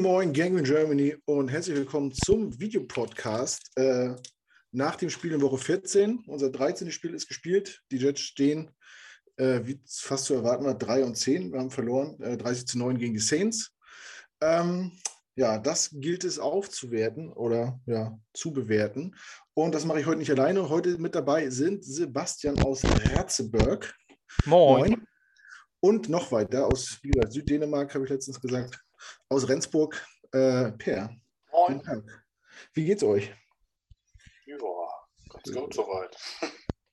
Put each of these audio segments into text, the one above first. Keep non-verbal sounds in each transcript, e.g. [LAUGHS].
Guten Morgen, Gangrene Germany und herzlich willkommen zum Videopodcast äh, nach dem Spiel in Woche 14. Unser 13. Spiel ist gespielt. Die Jets stehen, äh, wie fast zu erwarten war, 3 und 10. Wir haben verloren, äh, 30 zu 9 gegen die Saints. Ähm, ja, das gilt es aufzuwerten oder ja, zu bewerten. Und das mache ich heute nicht alleine. Heute mit dabei sind Sebastian aus Ratzeburg. Moin. Moin. Und noch weiter aus, wie gesagt, Süddänemark, habe ich letztens gesagt, aus Rendsburg, äh, Per. Moin. Wie geht's euch? Ja, ganz gut soweit.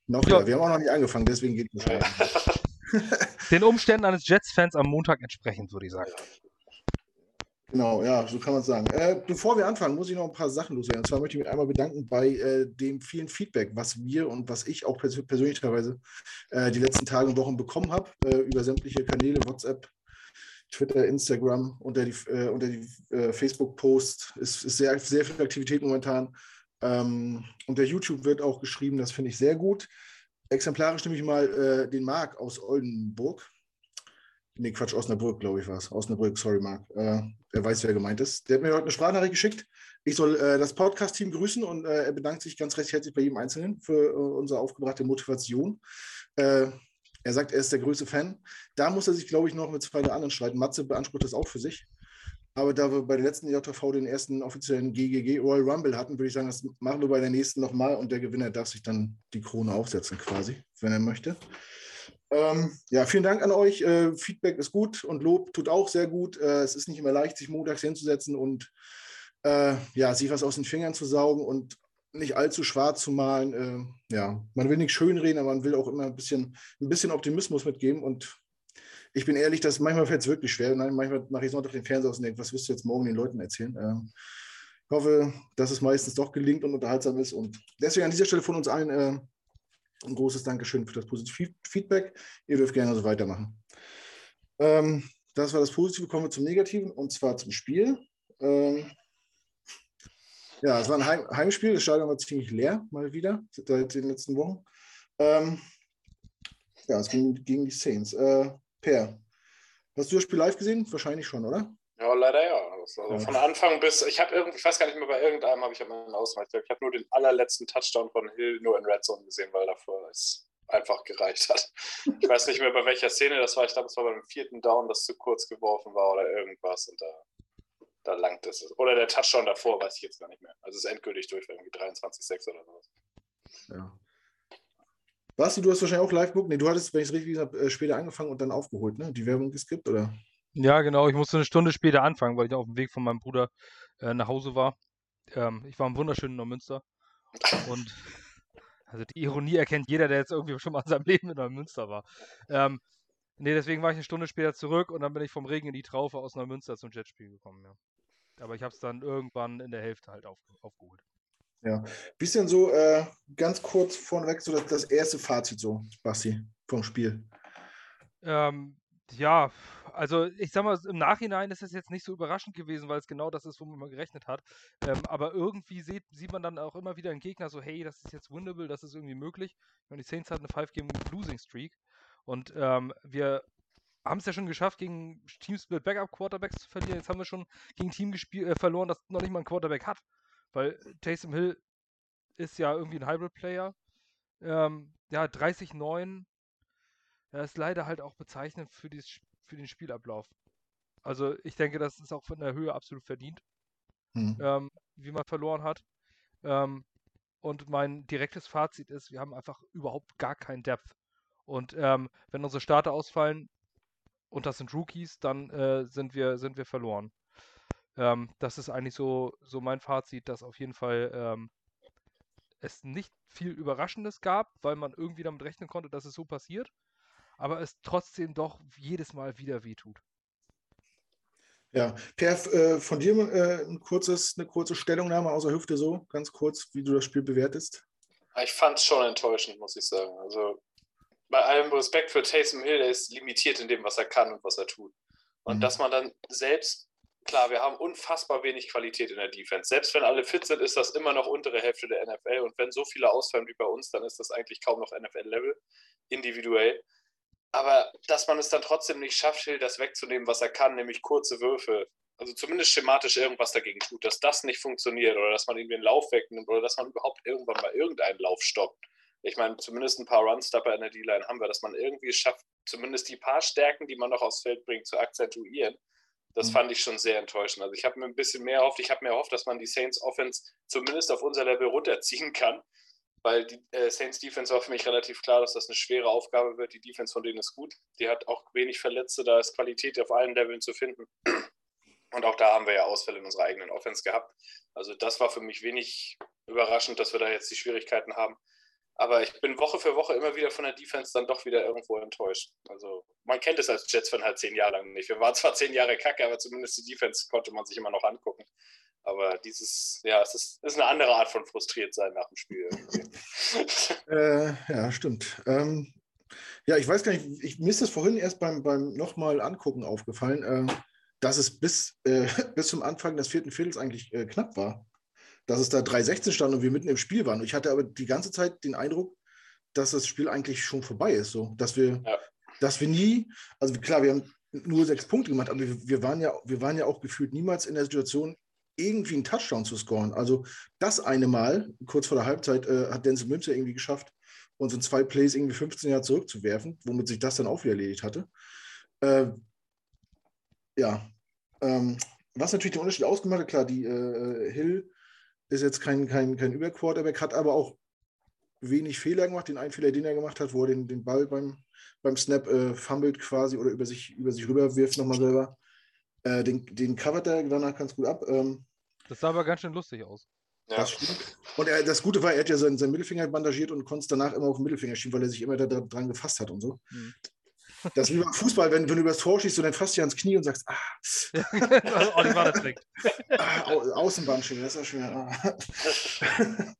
Noch ja. wir haben auch noch nicht angefangen, deswegen geht es wahrscheinlich. [LAUGHS] Den Umständen eines Jets-Fans am Montag entsprechend, würde ich sagen. Genau, ja, so kann man es sagen. Äh, bevor wir anfangen, muss ich noch ein paar Sachen loswerden. Und zwar möchte ich mich einmal bedanken bei äh, dem vielen Feedback, was wir und was ich auch pers persönlich teilweise äh, die letzten Tage und Wochen bekommen habe, äh, über sämtliche Kanäle, WhatsApp, Twitter, Instagram, unter die, äh, unter die äh, Facebook-Posts. Ist, ist sehr, sehr viel Aktivität momentan. Ähm, unter YouTube wird auch geschrieben, das finde ich sehr gut. Exemplarisch nehme ich mal den Marc aus Oldenburg Nee, Quatsch, Osnabrück, glaube ich, war es. Osnabrück, sorry, Marc. Äh, er weiß, wer gemeint ist. Der hat mir heute eine Sprachnachricht geschickt. Ich soll äh, das Podcast-Team grüßen und äh, er bedankt sich ganz recht herzlich bei jedem Einzelnen für äh, unsere aufgebrachte Motivation. Er sagt, er ist der größte Fan. Da muss er sich, glaube ich, noch mit zwei der anderen streiten. Matze beansprucht das auch für sich. Aber da wir bei der letzten JV den ersten offiziellen GGG Royal Rumble hatten, würde ich sagen, das machen wir bei der nächsten nochmal und der Gewinner darf sich dann die Krone aufsetzen, quasi, wenn er möchte. Ähm, ja, vielen Dank an euch. Äh, Feedback ist gut und Lob tut auch sehr gut. Äh, es ist nicht immer leicht, sich montags hinzusetzen und äh, ja, sich was aus den Fingern zu saugen und nicht allzu schwarz zu malen. Äh, ja, man will nicht schönreden, aber man will auch immer ein bisschen, ein bisschen Optimismus mitgeben. Und ich bin ehrlich, dass manchmal fällt es wirklich schwer. Nein, manchmal mache ich Sonntag den Fernseher aus und denke, was wirst du jetzt morgen den Leuten erzählen? Ähm, ich hoffe, dass es meistens doch gelingt und unterhaltsam ist. Und deswegen an dieser Stelle von uns allen äh, ein großes Dankeschön für das positive Feedback. Ihr dürft gerne so weitermachen. Ähm, das war das Positive. Kommen wir zum Negativen und zwar zum Spiel. Ähm, ja, es war ein Heim Heimspiel. Das Stadion war ziemlich leer, mal wieder, seit den letzten Wochen. Ähm, ja, es ging gegen die Saints. Äh, per, hast du das Spiel live gesehen? Wahrscheinlich schon, oder? Ja, leider ja. Also ja. von Anfang bis, ich habe irgendwie, ich weiß gar nicht mehr, bei irgendeinem habe ich einen Auswahl. Ich habe nur den allerletzten Touchdown von Hill nur in Red Zone gesehen, weil davor es einfach gereicht hat. Ich weiß nicht mehr, bei welcher Szene das war. Ich glaube, es war beim vierten Down, das zu kurz geworfen war oder irgendwas und da, da langt es. Oder der Touchdown davor, weiß ich jetzt gar nicht mehr. Also es ist endgültig durch, irgendwie 23,6 oder sowas. Ja. Basti, du hast wahrscheinlich auch live geguckt. Nee, du hattest, wenn ich es richtig gesagt habe, äh, später angefangen und dann aufgeholt, ne? Die Werbung geskippt, oder? Ja, genau. Ich musste eine Stunde später anfangen, weil ich auf dem Weg von meinem Bruder äh, nach Hause war. Ähm, ich war im wunderschönen Neumünster. [LAUGHS] Und also die Ironie erkennt jeder, der jetzt irgendwie schon mal in seinem Leben in Neumünster war. Ähm, nee, deswegen war ich eine Stunde später zurück und dann bin ich vom Regen in die Traufe aus Neumünster zum Jetspiel gekommen, ja. Aber ich habe es dann irgendwann in der Hälfte halt auf, aufgeholt. Ja. Denn so, äh, ganz kurz vorneweg, so das, das erste Fazit so, Basti, vom Spiel? Ähm, ja, also ich sag mal, im Nachhinein ist es jetzt nicht so überraschend gewesen, weil es genau das ist, womit man gerechnet hat. Ähm, aber irgendwie sieht, sieht man dann auch immer wieder einen Gegner so, hey, das ist jetzt winnable, das ist irgendwie möglich. Und die Saints hatten eine 5-Game-Losing-Streak. Und ähm, wir haben es ja schon geschafft, gegen Teams mit Backup-Quarterbacks zu verlieren. Jetzt haben wir schon gegen ein Team äh, verloren, das noch nicht mal einen Quarterback hat. Weil Taysom Hill ist ja irgendwie ein Hybrid-Player. Ähm, ja, 30-9 ja, ist leider halt auch bezeichnend für, dieses, für den Spielablauf. Also ich denke, das ist auch von der Höhe absolut verdient, hm. ähm, wie man verloren hat. Ähm, und mein direktes Fazit ist, wir haben einfach überhaupt gar keinen Depth. Und ähm, wenn unsere Starter ausfallen und das sind Rookies, dann äh, sind, wir, sind wir verloren. Ähm, das ist eigentlich so, so mein Fazit, dass auf jeden Fall ähm, es nicht viel Überraschendes gab, weil man irgendwie damit rechnen konnte, dass es so passiert aber es trotzdem doch jedes Mal wieder wehtut. Ja, Per, äh, von dir äh, ein kurzes, eine kurze Stellungnahme außer Hüfte so, ganz kurz, wie du das Spiel bewertest. Ich fand es schon enttäuschend, muss ich sagen. Also bei allem Respekt für Taysom Hill, der ist limitiert in dem, was er kann und was er tut. Und mhm. dass man dann selbst, klar, wir haben unfassbar wenig Qualität in der Defense. Selbst wenn alle fit sind, ist das immer noch untere Hälfte der NFL. Und wenn so viele ausfallen wie bei uns, dann ist das eigentlich kaum noch NFL-Level, individuell. Aber dass man es dann trotzdem nicht schafft, Hill das wegzunehmen, was er kann, nämlich kurze Würfe, also zumindest schematisch irgendwas dagegen tut, dass das nicht funktioniert oder dass man irgendwie einen Lauf wegnimmt oder dass man überhaupt irgendwann mal irgendeinen Lauf stoppt. Ich meine, zumindest ein paar Runstopper in der D-Line haben wir, dass man irgendwie schafft, zumindest die paar Stärken, die man noch aufs Feld bringt, zu akzentuieren. Das mhm. fand ich schon sehr enttäuschend. Also ich habe mir ein bisschen mehr erhofft, ich habe mir erhofft, dass man die Saints Offense zumindest auf unser Level runterziehen kann, weil die äh, Saints Defense war für mich relativ klar, dass das eine schwere Aufgabe wird. Die Defense von denen ist gut. Die hat auch wenig Verletzte, da ist Qualität auf allen Leveln zu finden. Und auch da haben wir ja Ausfälle in unserer eigenen Offense gehabt. Also das war für mich wenig überraschend, dass wir da jetzt die Schwierigkeiten haben. Aber ich bin Woche für Woche immer wieder von der Defense dann doch wieder irgendwo enttäuscht. Also man kennt es als Jets-Fan halt zehn Jahre lang nicht. Wir waren zwar zehn Jahre kacke, aber zumindest die Defense konnte man sich immer noch angucken. Aber dieses, ja, es ist, ist eine andere Art von frustriert sein nach dem Spiel. [LAUGHS] äh, ja, stimmt. Ähm, ja, ich weiß gar nicht, ich, mir ist das vorhin erst beim, beim nochmal angucken aufgefallen. Äh, dass es bis, äh, [LAUGHS] bis zum Anfang des vierten Viertels eigentlich äh, knapp war. Dass es da 3-16 stand und wir mitten im Spiel waren. Ich hatte aber die ganze Zeit den Eindruck, dass das Spiel eigentlich schon vorbei ist. So, dass wir, ja. dass wir nie, also klar, wir haben nur sechs Punkte gemacht, aber wir, wir, waren ja, wir waren ja auch gefühlt niemals in der Situation, irgendwie einen Touchdown zu scoren. Also das eine Mal, kurz vor der Halbzeit, äh, hat Denzel Mims ja irgendwie geschafft, uns in zwei Plays irgendwie 15 Jahre zurückzuwerfen, womit sich das dann auch wieder erledigt hatte. Äh, ja, ähm, was natürlich den Unterschied ausgemacht hat, klar, die äh, Hill ist jetzt kein, kein, kein Überquarterback, hat aber auch wenig Fehler gemacht. Den einen Fehler, den er gemacht hat, wo er den, den Ball beim, beim Snap äh, fummelt quasi oder über sich, über sich rüber wirft nochmal selber. Äh, den, den covert er danach ganz gut ab. Ähm, das sah aber ganz schön lustig aus. Das stimmt. Und er, das Gute war, er hat ja seinen, seinen Mittelfinger bandagiert und konnte es danach immer auf den Mittelfinger schieben, weil er sich immer da, da dran gefasst hat und so. Mhm. Das ist wie beim Fußball, wenn, wenn du übers Tor schießt und dann fasst du ans Knie und sagst, ah. [LAUGHS] Der Trick. Ah, Außenbandschirm, das ist ja schwer. Ah. [LAUGHS]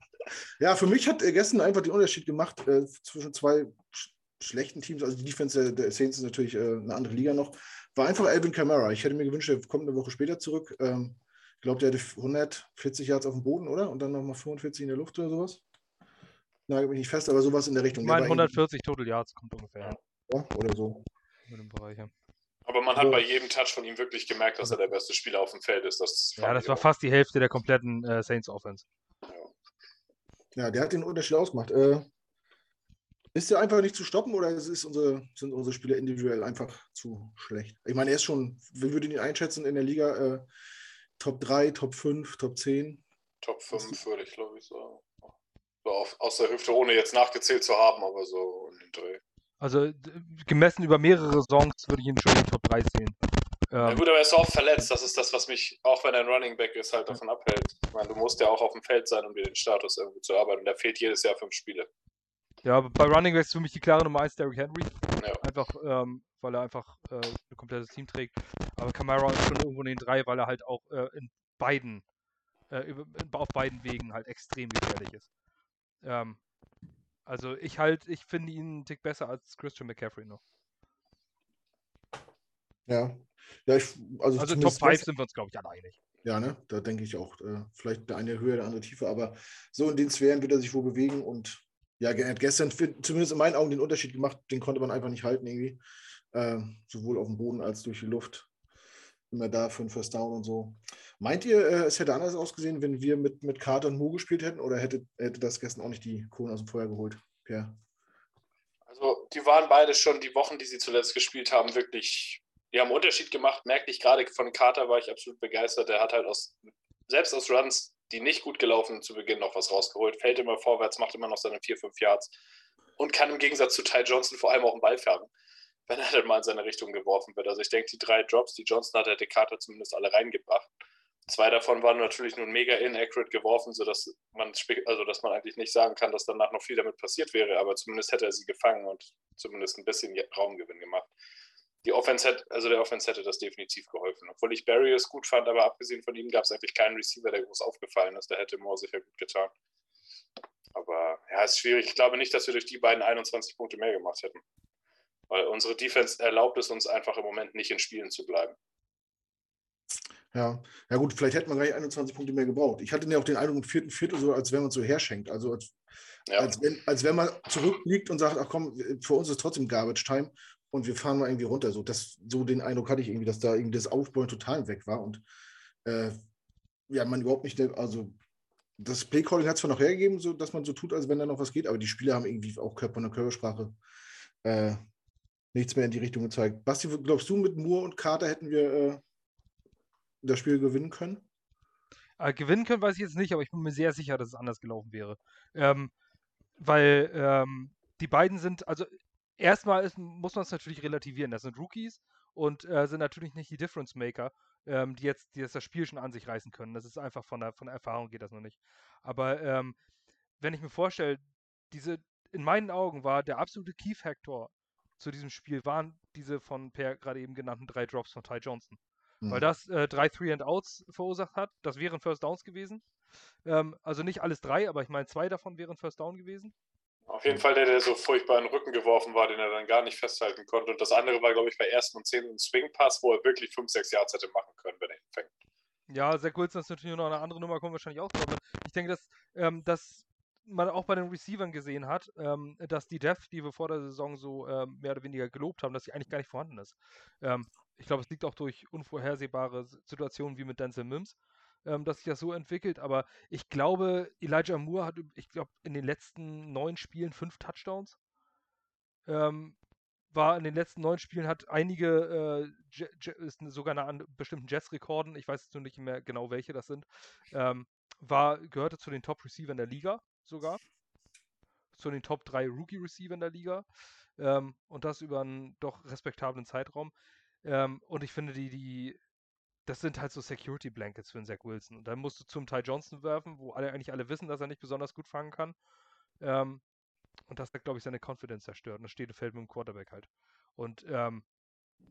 ja, für mich hat gestern einfach den Unterschied gemacht äh, zwischen zwei sch schlechten Teams. Also die Defense der, der Saints ist natürlich äh, eine andere Liga noch. War einfach Alvin Kamara. Ich hätte mir gewünscht, er kommt eine Woche später zurück. Ähm, ich glaube, der hatte 140 Yards auf dem Boden, oder? Und dann nochmal 45 in der Luft oder sowas. Nagel mich nicht fest, aber sowas in der Richtung. Ich meine, 140 Total Yards kommt ungefähr oder so. Aber man hat bei jedem Touch von ihm wirklich gemerkt, dass er der beste Spieler auf dem Feld ist. Das ja, das war fast die Hälfte der kompletten äh, Saints Offense. Ja. der hat den Unterschied ausgemacht. Äh, ist der einfach nicht zu stoppen oder ist unsere, sind unsere Spieler individuell einfach zu schlecht? Ich meine, er ist schon, wie würde ihn einschätzen in der Liga? Äh, Top 3, Top 5, Top 10? Top 5 würde ich, glaube ich, sagen. So auf, aus der Hüfte, ohne jetzt nachgezählt zu haben, aber so in den Dreh. Also gemessen über mehrere Songs würde ich ihn schon in die Top 3 sehen. Ähm, ja gut, aber er ist auch verletzt. Das ist das, was mich, auch wenn er ein Running Back ist, halt davon abhält. Ich meine, du musst ja auch auf dem Feld sein, um dir den Status irgendwie zu arbeiten. Und der fehlt jedes Jahr fünf Spiele. Ja, bei Running Backs für mich die klare Nummer 1 Derrick Henry. Ja. Einfach, ähm, weil er einfach äh, ein komplettes Team trägt. Aber Camara ist schon irgendwo in den drei, weil er halt auch äh, in beiden, äh, auf beiden Wegen halt extrem gefährlich ist. Ähm, also ich halt, ich finde ihn einen Tick besser als Christian McCaffrey noch. Ja. Ja, ich, also, also Top 5 sind wir uns, glaube ich, alle einig. Ja, ne? Da denke ich auch. Äh, vielleicht der eine höher, der andere tiefer, aber so in den Sphären wird er sich wohl bewegen und ja, er hat gestern zumindest in meinen Augen den Unterschied gemacht, den konnte man einfach nicht halten irgendwie. Äh, sowohl auf dem Boden als durch die Luft. Immer da für ein First Down und so. Meint ihr, äh, es hätte anders ausgesehen, wenn wir mit, mit Carter und Mo gespielt hätten oder hätte, hätte das gestern auch nicht die Kohlen aus dem Feuer geholt, Pierre? Also, die waren beide schon die Wochen, die sie zuletzt gespielt haben, wirklich, die haben einen Unterschied gemacht. Merkte ich gerade von Carter, war ich absolut begeistert. Der hat halt aus, selbst aus Runs, die nicht gut gelaufen zu Beginn noch was rausgeholt. Fällt immer vorwärts, macht immer noch seine 4, 5 Yards und kann im Gegensatz zu Ty Johnson vor allem auch einen Ball färben wenn er dann mal in seine Richtung geworfen wird. Also ich denke, die drei Drops, die Johnson hat, hätte Carter zumindest alle reingebracht. Zwei davon waren natürlich nun mega inaccurate geworfen, sodass man, also dass man eigentlich nicht sagen kann, dass danach noch viel damit passiert wäre, aber zumindest hätte er sie gefangen und zumindest ein bisschen Raumgewinn gemacht. Die Offense hätte, also der Offense hätte das definitiv geholfen. Obwohl ich Barriers gut fand, aber abgesehen von ihm gab es eigentlich keinen Receiver, der groß aufgefallen ist. Der hätte Moore sicher gut getan. Aber ja, ist schwierig. Ich glaube nicht, dass wir durch die beiden 21 Punkte mehr gemacht hätten. Weil unsere Defense erlaubt es uns einfach im Moment nicht in Spielen zu bleiben. Ja, ja gut, vielleicht hätte man gleich 21 Punkte mehr gebraucht. Ich hatte ja auch den Eindruck im vierten Viertel so, als wenn man so herschenkt. Also als, ja. als, wenn, als wenn man zurückliegt und sagt, ach komm, für uns ist trotzdem Garbage Time. und wir fahren mal irgendwie runter. So, das, so den Eindruck hatte ich irgendwie, dass da irgendwie das Aufbauen total weg war und äh, ja, man überhaupt nicht, also das Playcalling hat es zwar noch hergegeben, so, dass man so tut, als wenn da noch was geht, aber die Spieler haben irgendwie auch Körper und Körpersprache äh, nichts mehr in die Richtung gezeigt. Basti, glaubst du, mit Moore und Carter hätten wir äh, das Spiel gewinnen können? Äh, gewinnen können weiß ich jetzt nicht, aber ich bin mir sehr sicher, dass es anders gelaufen wäre. Ähm, weil ähm, die beiden sind, also erstmal ist, muss man es natürlich relativieren. Das sind Rookies und äh, sind natürlich nicht die Difference Maker, ähm, die, jetzt, die jetzt das Spiel schon an sich reißen können. Das ist einfach von der, von der Erfahrung geht das noch nicht. Aber ähm, wenn ich mir vorstelle, diese, in meinen Augen war der absolute Key-Factor zu diesem Spiel, waren diese von Per gerade eben genannten drei Drops von Ty Johnson. Mhm. Weil das äh, drei Three-and-Outs verursacht hat. Das wären First Downs gewesen. Ähm, also nicht alles drei, aber ich meine, zwei davon wären First Down gewesen. Auf jeden Fall der, der so furchtbar in den Rücken geworfen war, den er dann gar nicht festhalten konnte. Und das andere war, glaube ich, bei ersten und zehn ein Swing-Pass, wo er wirklich 5, 6 Yards hätte machen können, wenn er ihn fängt. Ja, Zach Wilson ist natürlich noch eine andere Nummer, kommen wir wahrscheinlich auch drauf. Ich denke, dass, ähm, dass man auch bei den Receivern gesehen hat, ähm, dass die Depth, die wir vor der Saison so ähm, mehr oder weniger gelobt haben, dass sie eigentlich gar nicht vorhanden ist. Ähm, ich glaube, es liegt auch durch unvorhersehbare Situationen wie mit Denzel Mims ähm, dass sich das so entwickelt. Aber ich glaube, Elijah Moore hat, ich glaube, in den letzten neun Spielen fünf Touchdowns. Ähm, war in den letzten neun Spielen, hat einige, äh, ist sogar an bestimmten Jets-Rekorden, ich weiß jetzt nur nicht mehr genau, welche das sind, war, gehörte zu den Top-Receivern der Liga sogar. Zu den Top 3 Rookie-Receivern der Liga. Ähm, und das über einen doch respektablen Zeitraum. Ähm, und ich finde, die, die das sind halt so Security Blankets für einen Zach Wilson. Und dann musst du zum Ty Johnson werfen, wo alle eigentlich alle wissen, dass er nicht besonders gut fangen kann. Ähm, und das hat, glaube ich, seine Confidence zerstört. Und das steht und fällt mit dem Quarterback halt. Und ähm,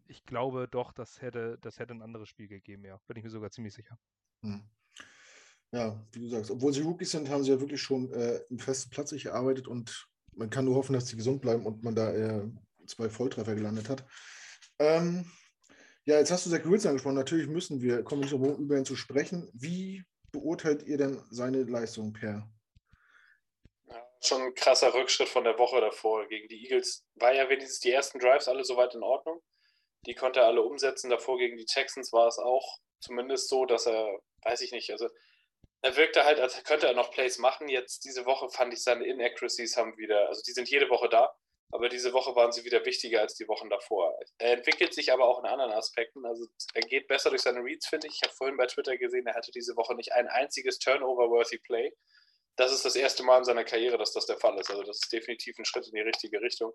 ich glaube doch, das hätte, das hätte ein anderes Spiel gegeben, ja. Bin ich mir sogar ziemlich sicher. Hm. Ja, wie du sagst, obwohl sie Rookies sind, haben sie ja wirklich schon äh, einen festen Platz sich erarbeitet und man kann nur hoffen, dass sie gesund bleiben und man da äh, zwei Volltreffer gelandet hat. Ähm, ja, jetzt hast du Zach Wilson angesprochen. Natürlich müssen wir, kommen nicht um über ihn zu sprechen. Wie beurteilt ihr denn seine Leistung, Per? Ja, schon ein krasser Rückschritt von der Woche davor gegen die Eagles. War ja wenigstens die ersten Drives alle soweit in Ordnung. Die konnte er alle umsetzen. Davor gegen die Texans war es auch zumindest so, dass er, weiß ich nicht, also er wirkte halt, als könnte er noch Plays machen. Jetzt diese Woche fand ich seine Inaccuracies haben wieder, also die sind jede Woche da aber diese Woche waren sie wieder wichtiger als die Wochen davor. Er entwickelt sich aber auch in anderen Aspekten. Also er geht besser durch seine Reads, finde ich. Ich habe vorhin bei Twitter gesehen, er hatte diese Woche nicht ein einziges Turnover-worthy Play. Das ist das erste Mal in seiner Karriere, dass das der Fall ist. Also das ist definitiv ein Schritt in die richtige Richtung.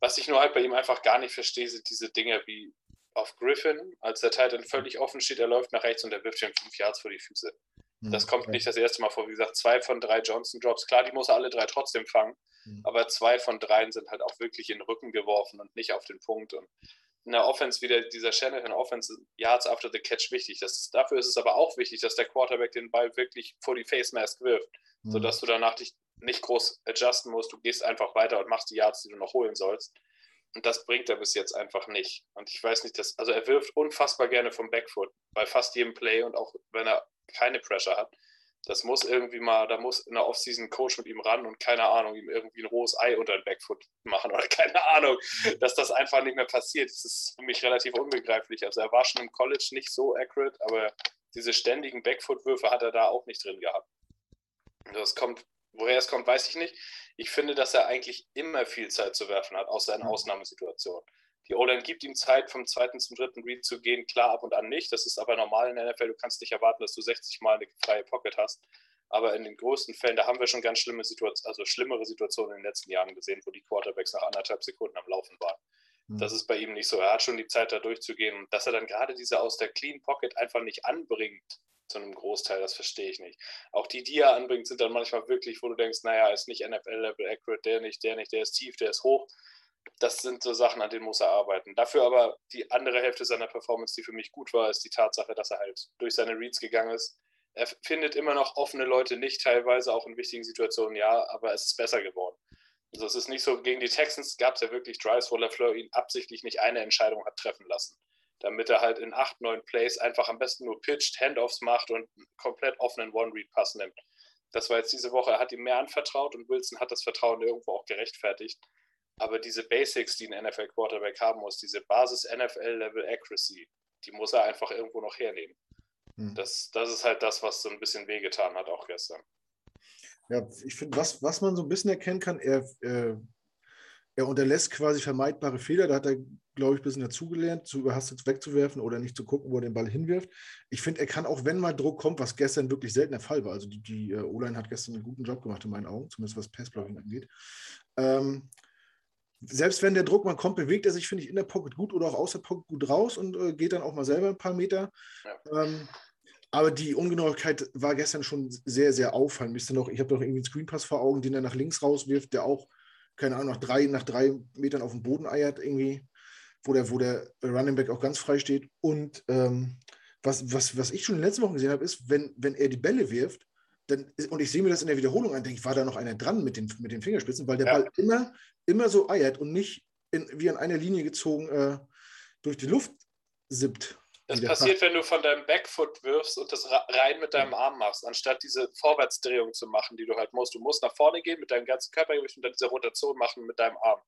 Was ich nur halt bei ihm einfach gar nicht verstehe, sind diese Dinge wie auf Griffin, als der Titan völlig offen steht, er läuft nach rechts und er wirft ihm fünf Yards vor die Füße. Hm, das kommt nicht das erste Mal vor. Wie gesagt, zwei von drei Johnson Drops. Klar, die muss er alle drei trotzdem fangen. Mhm. Aber zwei von dreien sind halt auch wirklich in den Rücken geworfen und nicht auf den Punkt. Und in der Offense wieder dieser Shanahan Offense Yards after the Catch wichtig. Das, dafür ist es aber auch wichtig, dass der Quarterback den Ball wirklich vor die Face Mask wirft, mhm. sodass du danach dich nicht groß adjusten musst. Du gehst einfach weiter und machst die Yards, die du noch holen sollst. Und das bringt er bis jetzt einfach nicht. Und ich weiß nicht, dass, also er wirft unfassbar gerne vom Backfoot bei fast jedem Play und auch wenn er keine Pressure hat das muss irgendwie mal, da muss in der Offseason Coach mit ihm ran und keine Ahnung, ihm irgendwie ein rohes Ei unter den Backfoot machen oder [LAUGHS] keine Ahnung, dass das einfach nicht mehr passiert. Das ist für mich relativ unbegreiflich. Also er war schon im College nicht so accurate, aber diese ständigen Backfoot-Würfe hat er da auch nicht drin gehabt. Das kommt, woher es kommt, weiß ich nicht. Ich finde, dass er eigentlich immer viel Zeit zu werfen hat, außer in Ausnahmesituationen. Die O-Line gibt ihm Zeit, vom zweiten zum dritten Read zu gehen, klar ab und an nicht. Das ist aber normal in der NFL. Du kannst nicht erwarten, dass du 60 Mal eine freie Pocket hast. Aber in den größten Fällen, da haben wir schon ganz schlimme Situationen, also schlimmere Situationen in den letzten Jahren gesehen, wo die Quarterbacks nach anderthalb Sekunden am Laufen waren. Mhm. Das ist bei ihm nicht so. Er hat schon die Zeit, da durchzugehen. Und dass er dann gerade diese aus der Clean Pocket einfach nicht anbringt, zu einem Großteil, das verstehe ich nicht. Auch die, die er anbringt, sind dann manchmal wirklich, wo du denkst, naja, ist nicht NFL-Level accurate, der nicht, der nicht, der ist tief, der ist hoch das sind so Sachen, an denen muss er arbeiten. Dafür aber die andere Hälfte seiner Performance, die für mich gut war, ist die Tatsache, dass er halt durch seine Reads gegangen ist. Er findet immer noch offene Leute nicht, teilweise auch in wichtigen Situationen, ja, aber es ist besser geworden. Also es ist nicht so, gegen die Texans gab es ja wirklich Drives, wo LaFleur ihn absichtlich nicht eine Entscheidung hat treffen lassen. Damit er halt in acht, neun Plays einfach am besten nur pitcht, Handoffs macht und komplett offenen One-Read-Pass nimmt. Das war jetzt diese Woche, er hat ihm mehr anvertraut und Wilson hat das Vertrauen irgendwo auch gerechtfertigt. Aber diese Basics, die ein NFL-Quarterback haben muss, diese Basis-NFL-Level-Accuracy, die muss er einfach irgendwo noch hernehmen. Hm. Das, das ist halt das, was so ein bisschen wehgetan hat, auch gestern. Ja, ich finde, was, was man so ein bisschen erkennen kann, er, äh, er unterlässt quasi vermeidbare Fehler. Da hat er, glaube ich, ein bisschen dazugelernt, zu überhastet wegzuwerfen oder nicht zu gucken, wo er den Ball hinwirft. Ich finde, er kann auch, wenn mal Druck kommt, was gestern wirklich selten der Fall war. Also die, die uh, O-Line hat gestern einen guten Job gemacht in meinen Augen, zumindest was Passblocking angeht. Ähm, selbst wenn der Druck mal kommt, bewegt er sich, finde ich, in der Pocket gut oder auch aus der Pocket gut raus und äh, geht dann auch mal selber ein paar Meter. Ja. Ähm, aber die Ungenauigkeit war gestern schon sehr, sehr auffallend. Ich, noch, ich habe doch irgendwie einen Screenpass vor Augen, den er nach links rauswirft, der auch, keine Ahnung, nach drei, nach drei Metern auf dem Boden eiert, irgendwie, wo der, wo der Running Back auch ganz frei steht. Und ähm, was, was, was ich schon in den letzten Wochen gesehen habe, ist, wenn, wenn er die Bälle wirft, dann, und ich sehe mir das in der Wiederholung an, denke ich, war da noch einer dran mit den, mit den Fingerspitzen, weil der ja. Ball immer, immer so eiert und nicht in, wie an einer Linie gezogen äh, durch die Luft sippt. Das passiert, wenn du von deinem Backfoot wirfst und das rein mit deinem Arm machst, anstatt diese Vorwärtsdrehung zu machen, die du halt musst. Du musst nach vorne gehen mit deinem ganzen Körpergewicht und dann diese Rotation machen mit deinem Arm.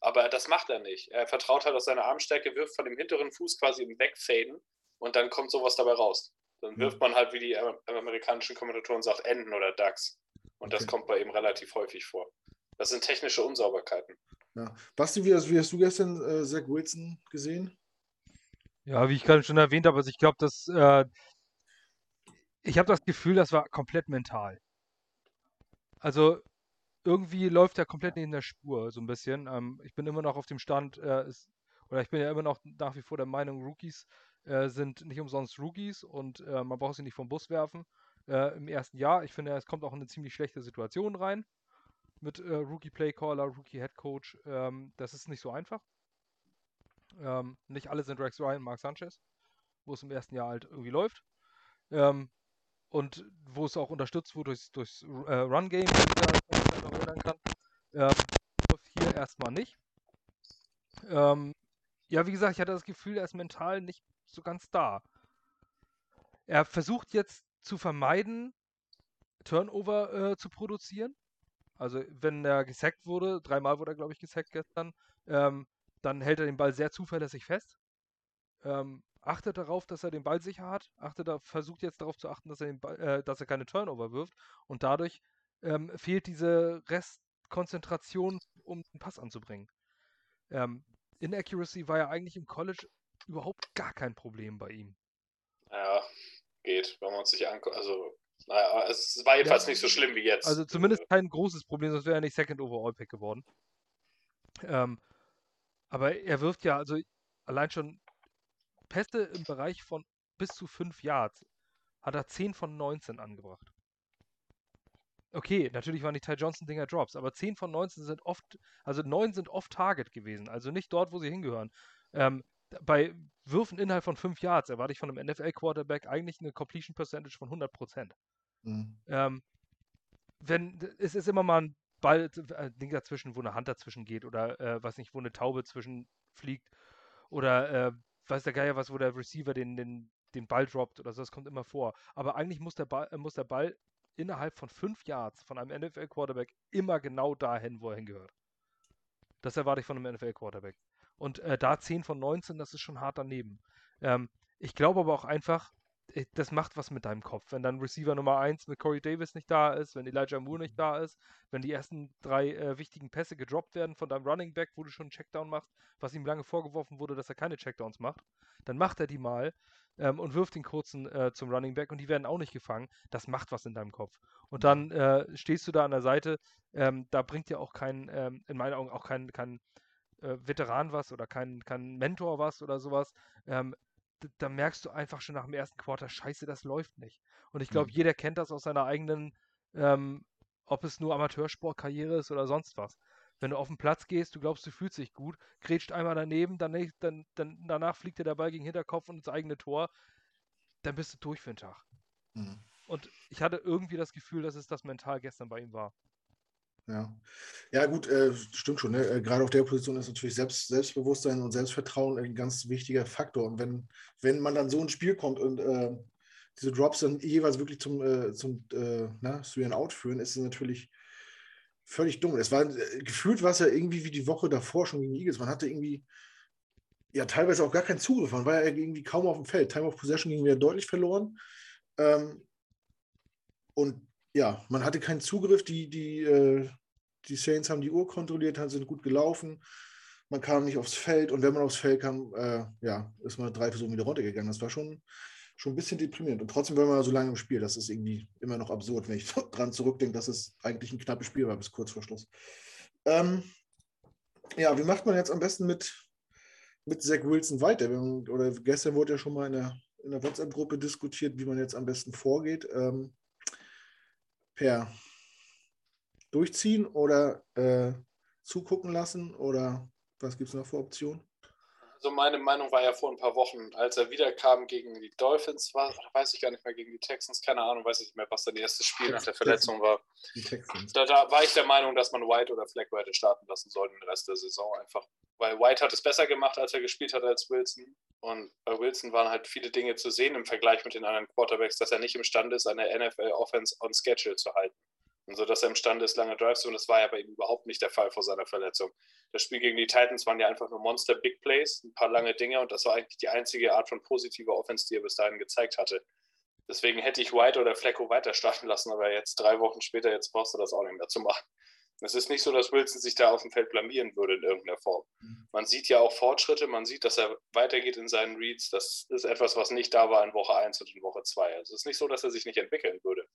Aber das macht er nicht. Er vertraut halt auf seine Armstärke, wirft von dem hinteren Fuß quasi im Wegfaden und dann kommt sowas dabei raus. Dann wirft man halt, wie die amerikanischen Kommentatoren sagen, Enden oder Ducks. Und das kommt bei ihm relativ häufig vor. Das sind technische Unsauberkeiten. Ja. Basti, wie hast, wie hast du gestern äh, Zach Wilson gesehen? Ja, wie ich gerade schon erwähnt habe, also ich glaube, dass äh, ich habe das Gefühl, das war komplett mental. Also irgendwie läuft er komplett in der Spur, so ein bisschen. Ähm, ich bin immer noch auf dem Stand, äh, ist, oder ich bin ja immer noch nach wie vor der Meinung, Rookies äh, sind nicht umsonst Rookies und äh, man braucht sie nicht vom Bus werfen. Äh, Im ersten Jahr, ich finde, es kommt auch in eine ziemlich schlechte Situation rein mit äh, Rookie Playcaller, Rookie Head Coach. Ähm, das ist nicht so einfach. Ähm, nicht alle sind Rex Ryan Mark Sanchez, wo es im ersten Jahr halt irgendwie läuft. Ähm, und wo es auch unterstützt wurde durchs, durchs äh, Run-Game, erinnern kann. Ähm, läuft hier erstmal nicht. Ähm, ja, wie gesagt, ich hatte das Gefühl, er ist mental nicht so ganz da. Er versucht jetzt zu vermeiden, Turnover äh, zu produzieren. Also wenn er gesackt wurde, dreimal wurde er, glaube ich, gesackt gestern, ähm, dann hält er den Ball sehr zuverlässig fest. Ähm, achtet darauf, dass er den Ball sicher hat. Achtet da, versucht jetzt darauf zu achten, dass er, Ball, äh, dass er keine Turnover wirft. Und dadurch ähm, fehlt diese Restkonzentration, um den Pass anzubringen. Ähm, Inaccuracy war ja eigentlich im College überhaupt gar kein Problem bei ihm. Ja, geht, wenn man sich anguckt. Also, naja, es war jedenfalls ja, nicht so schlimm wie jetzt. Also zumindest kein großes Problem, sonst wäre er nicht Second Overall Pick geworden. Ähm, aber er wirft ja, also allein schon Pässe im Bereich von bis zu 5 Yards hat er 10 von 19 angebracht. Okay, natürlich waren die Ty Johnson-Dinger Drops, aber 10 von 19 sind oft, also 9 sind oft Target gewesen, also nicht dort, wo sie hingehören. Ähm, bei Würfen innerhalb von 5 Yards erwarte ich von einem NFL-Quarterback eigentlich eine Completion Percentage von 100%. Mhm. Ähm, wenn, es ist immer mal ein Ball, äh, Ding dazwischen, wo eine Hand dazwischen geht oder äh, weiß nicht, wo eine Taube zwischen fliegt oder äh, weiß der Geier was, wo der Receiver den, den, den Ball droppt oder so, das kommt immer vor. Aber eigentlich muss der Ball, äh, muss der Ball innerhalb von fünf Yards von einem NFL-Quarterback immer genau dahin, wo er hingehört. Das erwarte ich von einem NFL-Quarterback. Und äh, da 10 von 19, das ist schon hart daneben. Ähm, ich glaube aber auch einfach, äh, das macht was mit deinem Kopf. Wenn dann Receiver Nummer 1 mit Corey Davis nicht da ist, wenn Elijah Moore nicht da ist, wenn die ersten drei äh, wichtigen Pässe gedroppt werden von deinem Running Back, wo du schon einen Checkdown machst, was ihm lange vorgeworfen wurde, dass er keine Checkdowns macht, dann macht er die mal ähm, und wirft den kurzen äh, zum Running Back und die werden auch nicht gefangen. Das macht was in deinem Kopf. Und dann äh, stehst du da an der Seite, ähm, da bringt dir auch kein, ähm, in meinen Augen auch kein, kein äh, Veteran was oder kein, kein Mentor was oder sowas. Ähm, da merkst du einfach schon nach dem ersten Quarter, scheiße, das läuft nicht. Und ich glaube, mhm. jeder kennt das aus seiner eigenen, ähm, ob es nur Amateursportkarriere ist oder sonst was. Wenn du auf den Platz gehst, du glaubst, du fühlst dich gut, grätscht einmal daneben, dann, dann, dann danach fliegt dir der Ball gegen Hinterkopf und ins eigene Tor, dann bist du durch für den Tag. Mhm. Und ich hatte irgendwie das Gefühl, dass es das mental gestern bei ihm war. Ja, ja gut, äh, stimmt schon. Ne? Äh, gerade auf der Position ist natürlich Selbst, Selbstbewusstsein und Selbstvertrauen ein ganz wichtiger Faktor. Und wenn, wenn man dann so ins Spiel kommt und äh, diese Drops dann jeweils wirklich zum, äh, zum äh, na, Three and Out führen, ist es natürlich völlig dumm. Es war äh, gefühlt war es ja irgendwie wie die Woche davor schon gegen Eagles. Man hatte irgendwie ja teilweise auch gar keinen Zugriff. Man war ja irgendwie kaum auf dem Feld. Time of Possession ging wieder deutlich verloren. Ähm, und ja, man hatte keinen Zugriff. Die, die, äh, die Saints haben die Uhr kontrolliert, sind gut gelaufen. Man kam nicht aufs Feld und wenn man aufs Feld kam, äh, ja, ist man drei Versuche wieder runtergegangen. Das war schon, schon ein bisschen deprimierend. Und trotzdem war man so lange im Spiel. Das ist irgendwie immer noch absurd, wenn ich [LAUGHS] dran zurückdenke, dass es eigentlich ein knappes Spiel war bis kurz vor Schluss. Ähm, ja, wie macht man jetzt am besten mit, mit Zach Wilson weiter? Oder gestern wurde ja schon mal in der, in der WhatsApp-Gruppe diskutiert, wie man jetzt am besten vorgeht. Ähm, per durchziehen oder äh, zugucken lassen oder was gibt es noch für Optionen? Also meine Meinung war ja vor ein paar Wochen, als er wiederkam gegen die Dolphins, war, weiß ich gar nicht mehr, gegen die Texans, keine Ahnung, weiß ich nicht mehr, was sein erstes Spiel nach der Verletzung war. Da, da, war ich der Meinung, dass man White oder Flacco hätte starten lassen sollen den Rest der Saison einfach. Weil White hat es besser gemacht, als er gespielt hat als Wilson. Und bei Wilson waren halt viele Dinge zu sehen im Vergleich mit den anderen Quarterbacks, dass er nicht imstande ist, eine NFL-Offense on Schedule zu halten. Und so, dass er imstande ist, lange Drives zu und das war ja bei ihm überhaupt nicht der Fall vor seiner Verletzung. Das Spiel gegen die Titans waren ja einfach nur Monster Big Plays, ein paar lange Dinge und das war eigentlich die einzige Art von positiver Offense, die er bis dahin gezeigt hatte. Deswegen hätte ich White oder Flecko weiter starten lassen, aber jetzt drei Wochen später, jetzt brauchst du das auch nicht mehr zu machen. Es ist nicht so, dass Wilson sich da auf dem Feld blamieren würde in irgendeiner Form. Mhm. Man sieht ja auch Fortschritte, man sieht, dass er weitergeht in seinen Reads. Das ist etwas, was nicht da war in Woche 1 und in Woche 2. Also es ist nicht so, dass er sich nicht entwickeln würde.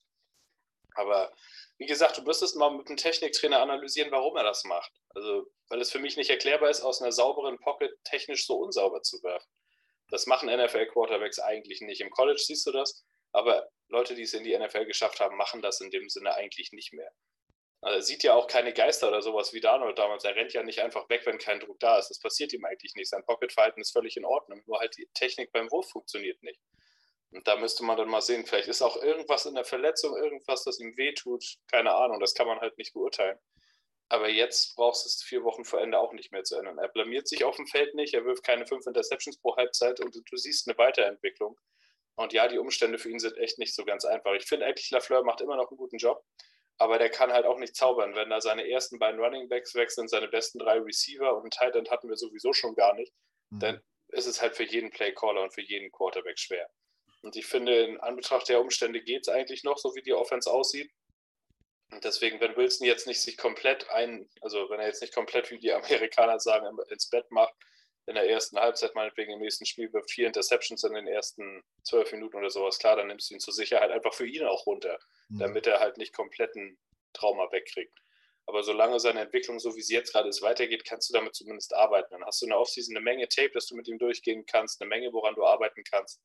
Aber wie gesagt, du müsstest mal mit dem Techniktrainer analysieren, warum er das macht. Also, weil es für mich nicht erklärbar ist, aus einer sauberen Pocket technisch so unsauber zu werfen. Das machen NFL-Quarterbacks eigentlich nicht. Im College siehst du das, aber Leute, die es in die NFL geschafft haben, machen das in dem Sinne eigentlich nicht mehr. Also er sieht ja auch keine Geister oder sowas wie Darnold damals. Er rennt ja nicht einfach weg, wenn kein Druck da ist. Das passiert ihm eigentlich nicht. Sein Pocket-Verhalten ist völlig in Ordnung. Nur halt die Technik beim Wurf funktioniert nicht. Und da müsste man dann mal sehen, vielleicht ist auch irgendwas in der Verletzung, irgendwas, das ihm wehtut. Keine Ahnung, das kann man halt nicht beurteilen. Aber jetzt brauchst du es vier Wochen vor Ende auch nicht mehr zu ändern. Er blamiert sich auf dem Feld nicht, er wirft keine fünf Interceptions pro Halbzeit und du siehst eine Weiterentwicklung. Und ja, die Umstände für ihn sind echt nicht so ganz einfach. Ich finde eigentlich, Lafleur macht immer noch einen guten Job, aber der kann halt auch nicht zaubern. Wenn da seine ersten beiden Running Backs wechseln, seine besten drei Receiver und einen Tight End hatten wir sowieso schon gar nicht, mhm. dann ist es halt für jeden Playcaller und für jeden Quarterback schwer. Und ich finde, in Anbetracht der Umstände geht es eigentlich noch, so wie die Offense aussieht. Und deswegen, wenn Wilson jetzt nicht sich komplett ein, also wenn er jetzt nicht komplett, wie die Amerikaner sagen, ins Bett macht, in der ersten Halbzeit, meinetwegen im nächsten Spiel, wirft vier Interceptions in den ersten zwölf Minuten oder sowas, klar, dann nimmst du ihn zur Sicherheit einfach für ihn auch runter, mhm. damit er halt nicht kompletten Trauma wegkriegt. Aber solange seine Entwicklung, so wie sie jetzt gerade ist, weitergeht, kannst du damit zumindest arbeiten. Dann hast du in der Offseason eine Menge Tape, dass du mit ihm durchgehen kannst, eine Menge, woran du arbeiten kannst.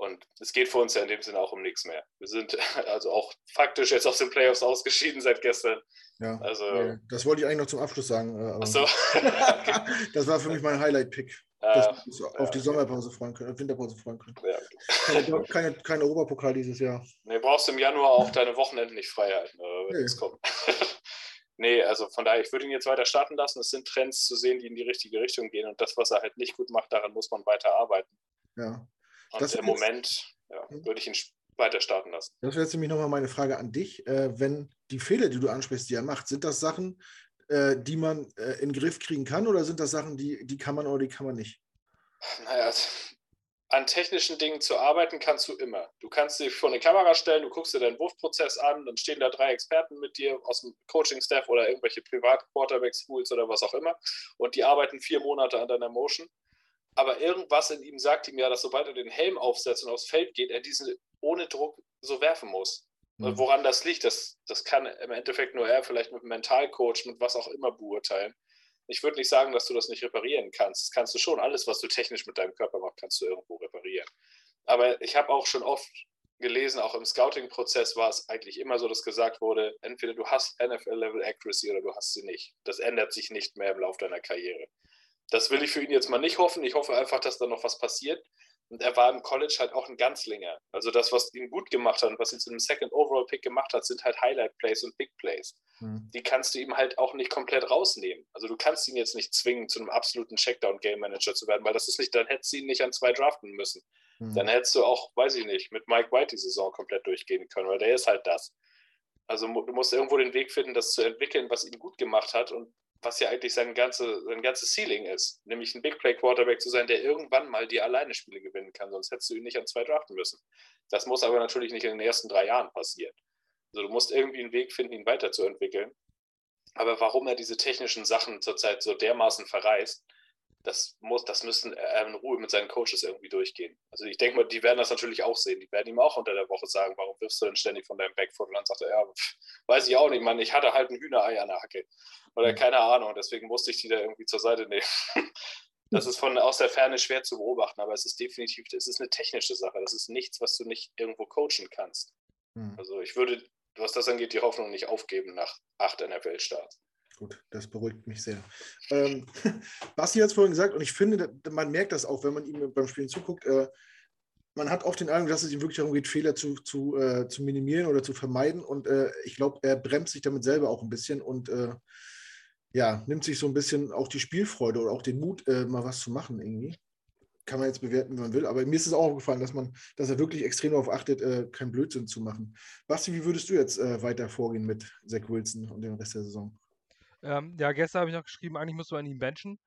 Und es geht für uns ja in dem Sinne auch um nichts mehr. Wir sind [LAUGHS] also auch faktisch jetzt aus den Playoffs ausgeschieden seit gestern. Ja, also, das wollte ich eigentlich noch zum Abschluss sagen. Äh, aber so. [LAUGHS] das war für mich mein Highlight-Pick. Dass wir uns auf die Sommerpause freuen können, Winterpause freuen können. Ja. Keine, keine, keine Europapokal dieses Jahr. Nee, brauchst du im Januar auch deine Wochenende nicht frei halten, wenn nee. es kommt. [LAUGHS] nee, also von daher, ich würde ihn jetzt weiter starten lassen. Es sind Trends zu sehen, die in die richtige Richtung gehen. Und das, was er halt nicht gut macht, daran muss man weiter arbeiten. Ja. Und das im Moment ja, würde ich ihn weiter starten lassen. Das wäre jetzt nämlich nochmal meine Frage an dich. Äh, wenn die Fehler, die du ansprichst, die er macht, sind das Sachen, äh, die man äh, in den Griff kriegen kann oder sind das Sachen, die, die kann man oder die kann man nicht? Naja, an technischen Dingen zu arbeiten kannst du immer. Du kannst dich vor eine Kamera stellen, du guckst dir deinen Wurfprozess an, dann stehen da drei Experten mit dir aus dem Coaching-Staff oder irgendwelche Privat-Quarterback-Schools oder was auch immer und die arbeiten vier Monate an deiner Motion aber irgendwas in ihm sagt ihm ja, dass sobald er den Helm aufsetzt und aufs Feld geht, er diesen ohne Druck so werfen muss. Mhm. Woran das liegt, das, das kann im Endeffekt nur er vielleicht mit einem Mentalcoach, mit was auch immer beurteilen. Ich würde nicht sagen, dass du das nicht reparieren kannst. Das kannst du schon. Alles, was du technisch mit deinem Körper machst, kannst du irgendwo reparieren. Aber ich habe auch schon oft gelesen, auch im Scouting-Prozess war es eigentlich immer so, dass gesagt wurde, entweder du hast NFL-Level Accuracy oder du hast sie nicht. Das ändert sich nicht mehr im Laufe deiner Karriere. Das will ich für ihn jetzt mal nicht hoffen. Ich hoffe einfach, dass da noch was passiert. Und er war im College halt auch ein Ganzlinger. Also das, was ihn gut gemacht hat und was ihn zu einem Second Overall Pick gemacht hat, sind halt Highlight Plays und Big Plays. Mhm. Die kannst du ihm halt auch nicht komplett rausnehmen. Also du kannst ihn jetzt nicht zwingen, zu einem absoluten Checkdown Game Manager zu werden, weil das ist nicht, dann hättest du ihn nicht an zwei draften müssen. Mhm. Dann hättest du auch, weiß ich nicht, mit Mike White die Saison komplett durchgehen können, weil der ist halt das. Also du musst irgendwo den Weg finden, das zu entwickeln, was ihn gut gemacht hat und was ja eigentlich sein, ganze, sein ganzes Ceiling ist, nämlich ein Big Play Quarterback zu sein, der irgendwann mal die alleine Spiele gewinnen kann, sonst hättest du ihn nicht an zwei draften müssen. Das muss aber natürlich nicht in den ersten drei Jahren passieren. Also du musst irgendwie einen Weg finden, ihn weiterzuentwickeln. Aber warum er diese technischen Sachen zurzeit so dermaßen verreist, das muss, das müssen er in Ruhe mit seinen Coaches irgendwie durchgehen. Also ich denke mal, die werden das natürlich auch sehen. Die werden ihm auch unter der Woche sagen, warum wirfst du denn ständig von deinem Backfoot? Und dann sagt er, ja, pff, weiß ich auch nicht, Mann, ich hatte halt ein Hühnerei an der Hacke. Oder mhm. keine Ahnung, deswegen musste ich die da irgendwie zur Seite nehmen. [LAUGHS] Das ist von aus der Ferne schwer zu beobachten, aber es ist definitiv, es ist eine technische Sache. Das ist nichts, was du nicht irgendwo coachen kannst. Hm. Also ich würde, was das angeht, die Hoffnung nicht aufgeben nach acht NFL-Starts. Gut, das beruhigt mich sehr. Ähm, [LAUGHS] Basti hat es vorhin gesagt, und ich finde, man merkt das auch, wenn man ihm beim Spielen zuguckt. Äh, man hat auch den Eindruck, dass es ihm wirklich darum geht, Fehler zu, zu, äh, zu minimieren oder zu vermeiden. Und äh, ich glaube, er bremst sich damit selber auch ein bisschen und äh, ja, nimmt sich so ein bisschen auch die Spielfreude oder auch den Mut, äh, mal was zu machen irgendwie. Kann man jetzt bewerten, wie man will. Aber mir ist es auch aufgefallen, dass man, dass er wirklich extrem darauf achtet, äh, keinen Blödsinn zu machen. Basti, wie würdest du jetzt weiter vorgehen mit Zach Wilson und dem Rest der Saison? Ähm, ja, gestern habe ich noch geschrieben, eigentlich musst du an ihm benchen.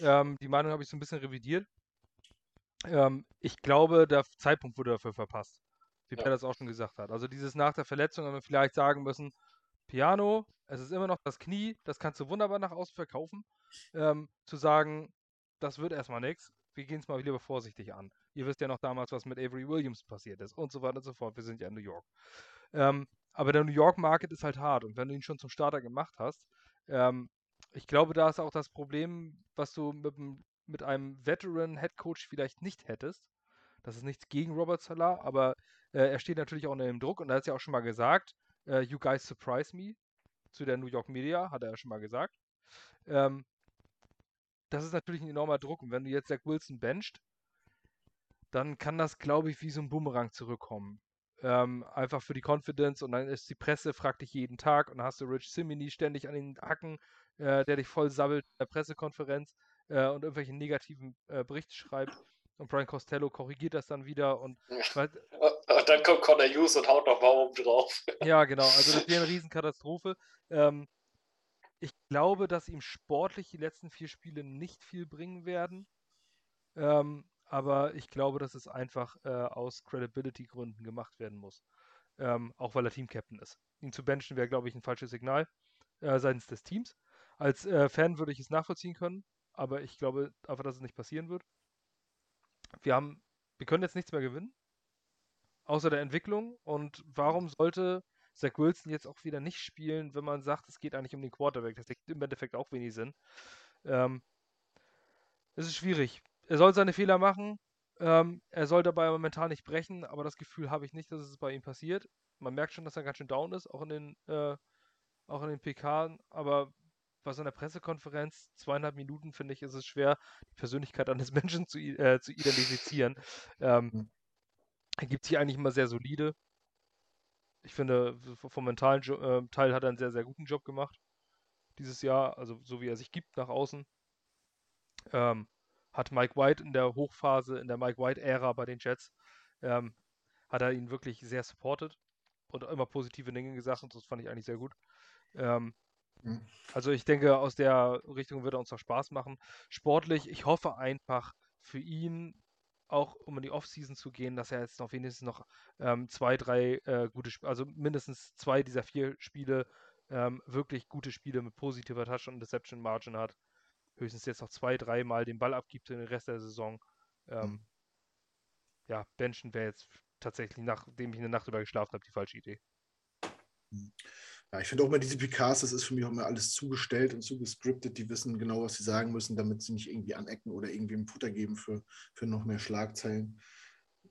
Ähm, die Meinung habe ich so ein bisschen revidiert. Ähm, ich glaube, der Zeitpunkt wurde dafür verpasst. Wie ja. Per das auch schon gesagt hat. Also dieses nach der Verletzung haben wir vielleicht sagen müssen, Piano, es ist immer noch das Knie, das kannst du wunderbar nach außen verkaufen. Ähm, zu sagen, das wird erstmal nichts, wir gehen es mal lieber vorsichtig an. Ihr wisst ja noch damals, was mit Avery Williams passiert ist und so weiter und so fort. Wir sind ja in New York. Ähm, aber der New York Market ist halt hart und wenn du ihn schon zum Starter gemacht hast, ähm, ich glaube, da ist auch das Problem, was du mit, mit einem Veteran-Head Coach vielleicht nicht hättest. Das ist nichts gegen Robert Salah, aber äh, er steht natürlich auch unter dem Druck und er hat es ja auch schon mal gesagt, äh, you guys surprise me zu der New York Media, hat er ja schon mal gesagt. Ähm, das ist natürlich ein enormer Druck und wenn du jetzt Zach Wilson bencht, dann kann das, glaube ich, wie so ein Boomerang zurückkommen. Ähm, einfach für die Confidence und dann ist die Presse, fragt dich jeden Tag und dann hast du Rich Simini ständig an den Hacken, äh, der dich voll sabbelt in der Pressekonferenz äh, und irgendwelche negativen äh, Berichte schreibt. Und Brian Costello korrigiert das dann wieder und, weil, [LAUGHS] und dann kommt Connor Hughes und haut noch Baum drauf. [LAUGHS] Ja, genau. Also das wäre eine Riesenkatastrophe. Ähm, ich glaube, dass ihm sportlich die letzten vier Spiele nicht viel bringen werden. Ähm, aber ich glaube, dass es einfach äh, aus Credibility-Gründen gemacht werden muss. Ähm, auch weil er Team-Captain ist. Ihn zu benchen wäre, glaube ich, ein falsches Signal äh, seitens des Teams. Als äh, Fan würde ich es nachvollziehen können, aber ich glaube einfach, dass es nicht passieren wird. Wir haben, wir können jetzt nichts mehr gewinnen, außer der Entwicklung. Und warum sollte Zach Wilson jetzt auch wieder nicht spielen, wenn man sagt, es geht eigentlich um den Quarterback? Das ergibt im Endeffekt auch wenig Sinn. Ähm, es ist schwierig er soll seine Fehler machen. Ähm, er soll dabei momentan nicht brechen, aber das Gefühl habe ich nicht, dass es bei ihm passiert. Man merkt schon, dass er ganz schön down ist, auch in den, äh, auch in den PK. Aber was in der Pressekonferenz, zweieinhalb Minuten, finde ich, ist es schwer, die Persönlichkeit eines [LAUGHS] Menschen zu, äh, zu identifizieren. Ähm, hm. er gibt sich eigentlich immer sehr solide. Ich finde, vom mentalen jo äh, Teil hat er einen sehr, sehr guten Job gemacht dieses Jahr, also so wie er sich gibt nach außen. Ähm, hat Mike White in der Hochphase, in der Mike White-Ära bei den Jets, ähm, hat er ihn wirklich sehr supported und immer positive Dinge gesagt und das fand ich eigentlich sehr gut. Ähm, mhm. Also ich denke, aus der Richtung wird er uns auch Spaß machen. Sportlich, ich hoffe einfach für ihn, auch um in die Offseason zu gehen, dass er jetzt noch wenigstens noch ähm, zwei, drei äh, gute, Spiele, also mindestens zwei dieser vier Spiele ähm, wirklich gute Spiele mit positiver Touch und Deception Margin hat höchstens jetzt noch zwei, dreimal den Ball abgibt in den Rest der Saison. Ähm, mhm. Ja, Benchen wäre jetzt tatsächlich, nachdem ich eine Nacht drüber geschlafen habe, die falsche Idee. Mhm. Ja, ich finde auch immer diese PKs, das ist für mich auch immer alles zugestellt und zugescriptet. Die wissen genau, was sie sagen müssen, damit sie nicht irgendwie anecken oder irgendwie ein Futter geben für, für noch mehr Schlagzeilen.